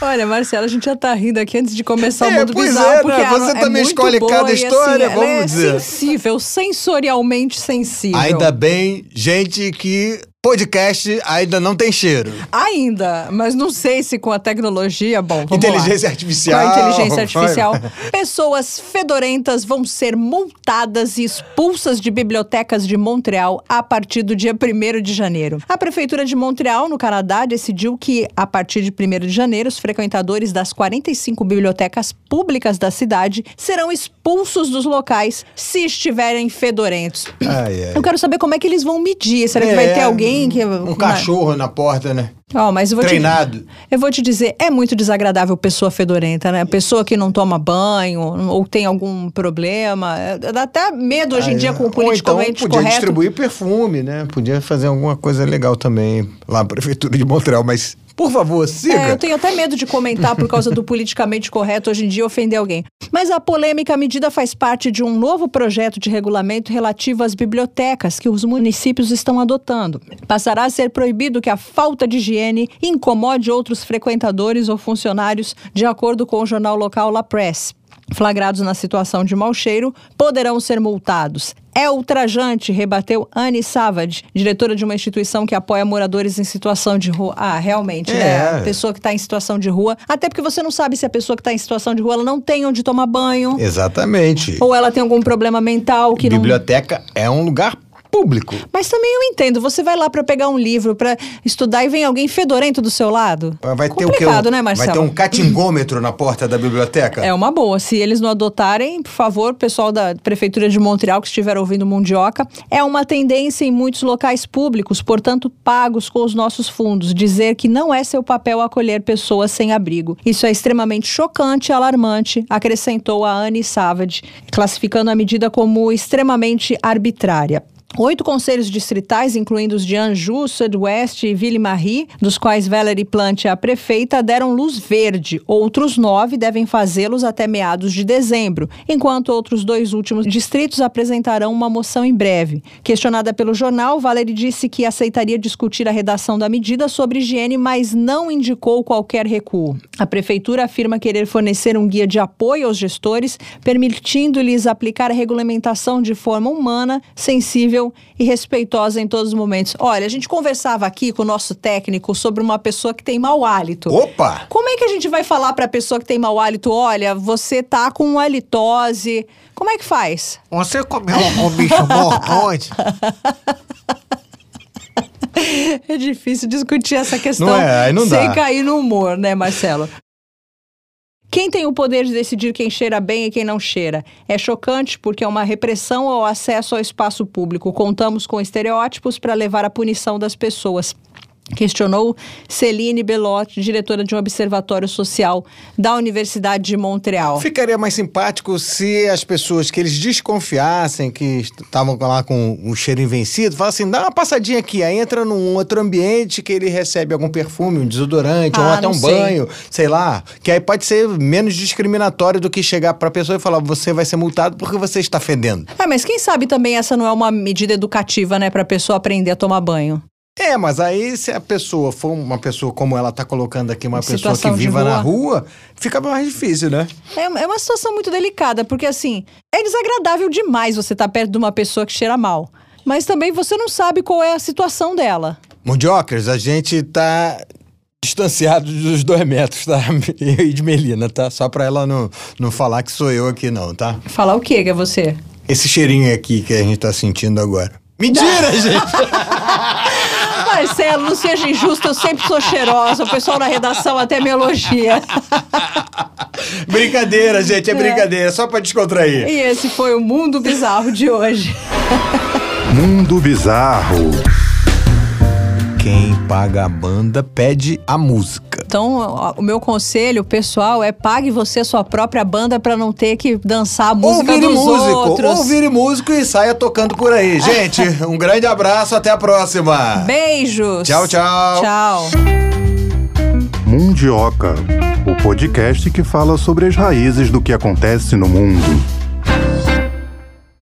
Olha, Marcela, a gente já tá rindo aqui antes de começar é, o Mundo pois Bizarro. É, porque né? Você é também escolhe cada história, assim, vamos é dizer. sensível, sensorialmente sensível. Ainda bem, gente que podcast ainda não tem cheiro. Ainda, mas não sei se com a tecnologia, bom, inteligência lá. artificial. Com a inteligência artificial, pessoas fedorentas vão ser multadas e expulsas de bibliotecas de Montreal a partir do dia 1 de janeiro. A prefeitura de Montreal, no Canadá, decidiu que a partir de 1 de janeiro os frequentadores das 45 bibliotecas públicas da cidade serão expulsos dos locais se estiverem fedorentos. Ai, ai. Eu quero saber como é que eles vão medir. Será que vai ter alguém que. Um cachorro na porta, né? Oh, mas eu vou Treinado. Te, eu vou te dizer, é muito desagradável pessoa fedorenta, né? Pessoa que não toma banho ou tem algum problema. Dá até medo hoje em dia com o politicamente ou então podia correto. distribuir perfume, né? Podia fazer alguma coisa legal também lá na prefeitura de Montreal, mas por favor, siga. É, eu tenho até medo de comentar por causa do politicamente correto hoje em dia ofender alguém. Mas a polêmica medida faz parte de um novo projeto de regulamento relativo às bibliotecas que os municípios estão adotando. Passará a ser proibido que a falta de higiene incomode outros frequentadores ou funcionários, de acordo com o jornal local La Presse flagrados na situação de mau cheiro poderão ser multados. É ultrajante, rebateu Anne Savage, diretora de uma instituição que apoia moradores em situação de rua. Ah, realmente, né? é. né? A pessoa que está em situação de rua. Até porque você não sabe se a pessoa que está em situação de rua ela não tem onde tomar banho. Exatamente. Ou ela tem algum problema mental que Biblioteca não... é um lugar público. Mas também eu entendo, você vai lá para pegar um livro, para estudar e vem alguém fedorento do seu lado. Vai ter o quê? Um, né, Marcelo? Vai ter um catingômetro na porta da biblioteca? É uma boa. Se eles não adotarem, por favor, pessoal da Prefeitura de Montreal que estiver ouvindo Mundioca, é uma tendência em muitos locais públicos, portanto pagos com os nossos fundos, dizer que não é seu papel acolher pessoas sem abrigo. Isso é extremamente chocante e alarmante, acrescentou a Anne Savage, classificando a medida como extremamente arbitrária. Oito conselhos distritais, incluindo os de Anjou, Sud-Ouest e Ville-Marie, dos quais Valerie Plante é a prefeita, deram luz verde. Outros nove devem fazê-los até meados de dezembro, enquanto outros dois últimos distritos apresentarão uma moção em breve. Questionada pelo jornal, Valerie disse que aceitaria discutir a redação da medida sobre higiene, mas não indicou qualquer recuo. A prefeitura afirma querer fornecer um guia de apoio aos gestores, permitindo-lhes aplicar a regulamentação de forma humana, sensível e respeitosa em todos os momentos. Olha, a gente conversava aqui com o nosso técnico sobre uma pessoa que tem mau hálito. Opa! Como é que a gente vai falar para a pessoa que tem mau hálito, olha, você tá com halitose? Como é que faz? Você comeu algum bicho morto ontem? É difícil discutir essa questão Não é, não sem dá. cair no humor, né, Marcelo? Quem tem o poder de decidir quem cheira bem e quem não cheira? É chocante porque é uma repressão ao acesso ao espaço público. Contamos com estereótipos para levar à punição das pessoas. Questionou Celine Belotti, diretora de um observatório social da Universidade de Montreal. Ficaria mais simpático se as pessoas que eles desconfiassem, que estavam lá com o cheiro vencido, falassem, dá uma passadinha aqui, aí entra num outro ambiente que ele recebe algum perfume, um desodorante, ou Ah, até não um sei. banho, sei lá, que aí pode ser menos discriminatório do que chegar pra pessoa e falar, você vai ser multado porque você está fedendo. É, mas quem sabe também essa não é uma medida educativa, né, para a pessoa aprender a tomar banho. É, mas aí se a pessoa for uma pessoa como ela tá colocando aqui, uma pessoa que viva na rua. fica mais difícil, né? É, é uma situação muito delicada, porque assim, é desagradável demais você estar perto de uma pessoa que cheira mal. Mas também você não sabe qual é a situação dela. Mundiocas, a gente tá distanciado dos dois metros, tá? Eu e de Melina, tá? Só pra ela não, não falar que sou eu aqui não, tá? Falar o quê que é você? Esse cheirinho aqui que a gente tá sentindo agora. Mentira, gente! Marcelo, não seja injusto, eu sempre sou cheirosa. O pessoal na redação até me elogia. brincadeira, gente, é brincadeira, só pra descontrair. E esse foi o Mundo Bizarro de hoje. Mundo Bizarro. Quem paga a banda pede a música. Então, o meu conselho, pessoal, é pague você a sua própria banda pra não ter que dançar a música Ou vire dos músico, outros. ou vire músico e saia tocando por aí. Gente, um grande abraço, até a próxima. Beijos. Tchau, tchau. Tchau. Mundioca, o podcast que fala sobre as raízes do que acontece no mundo.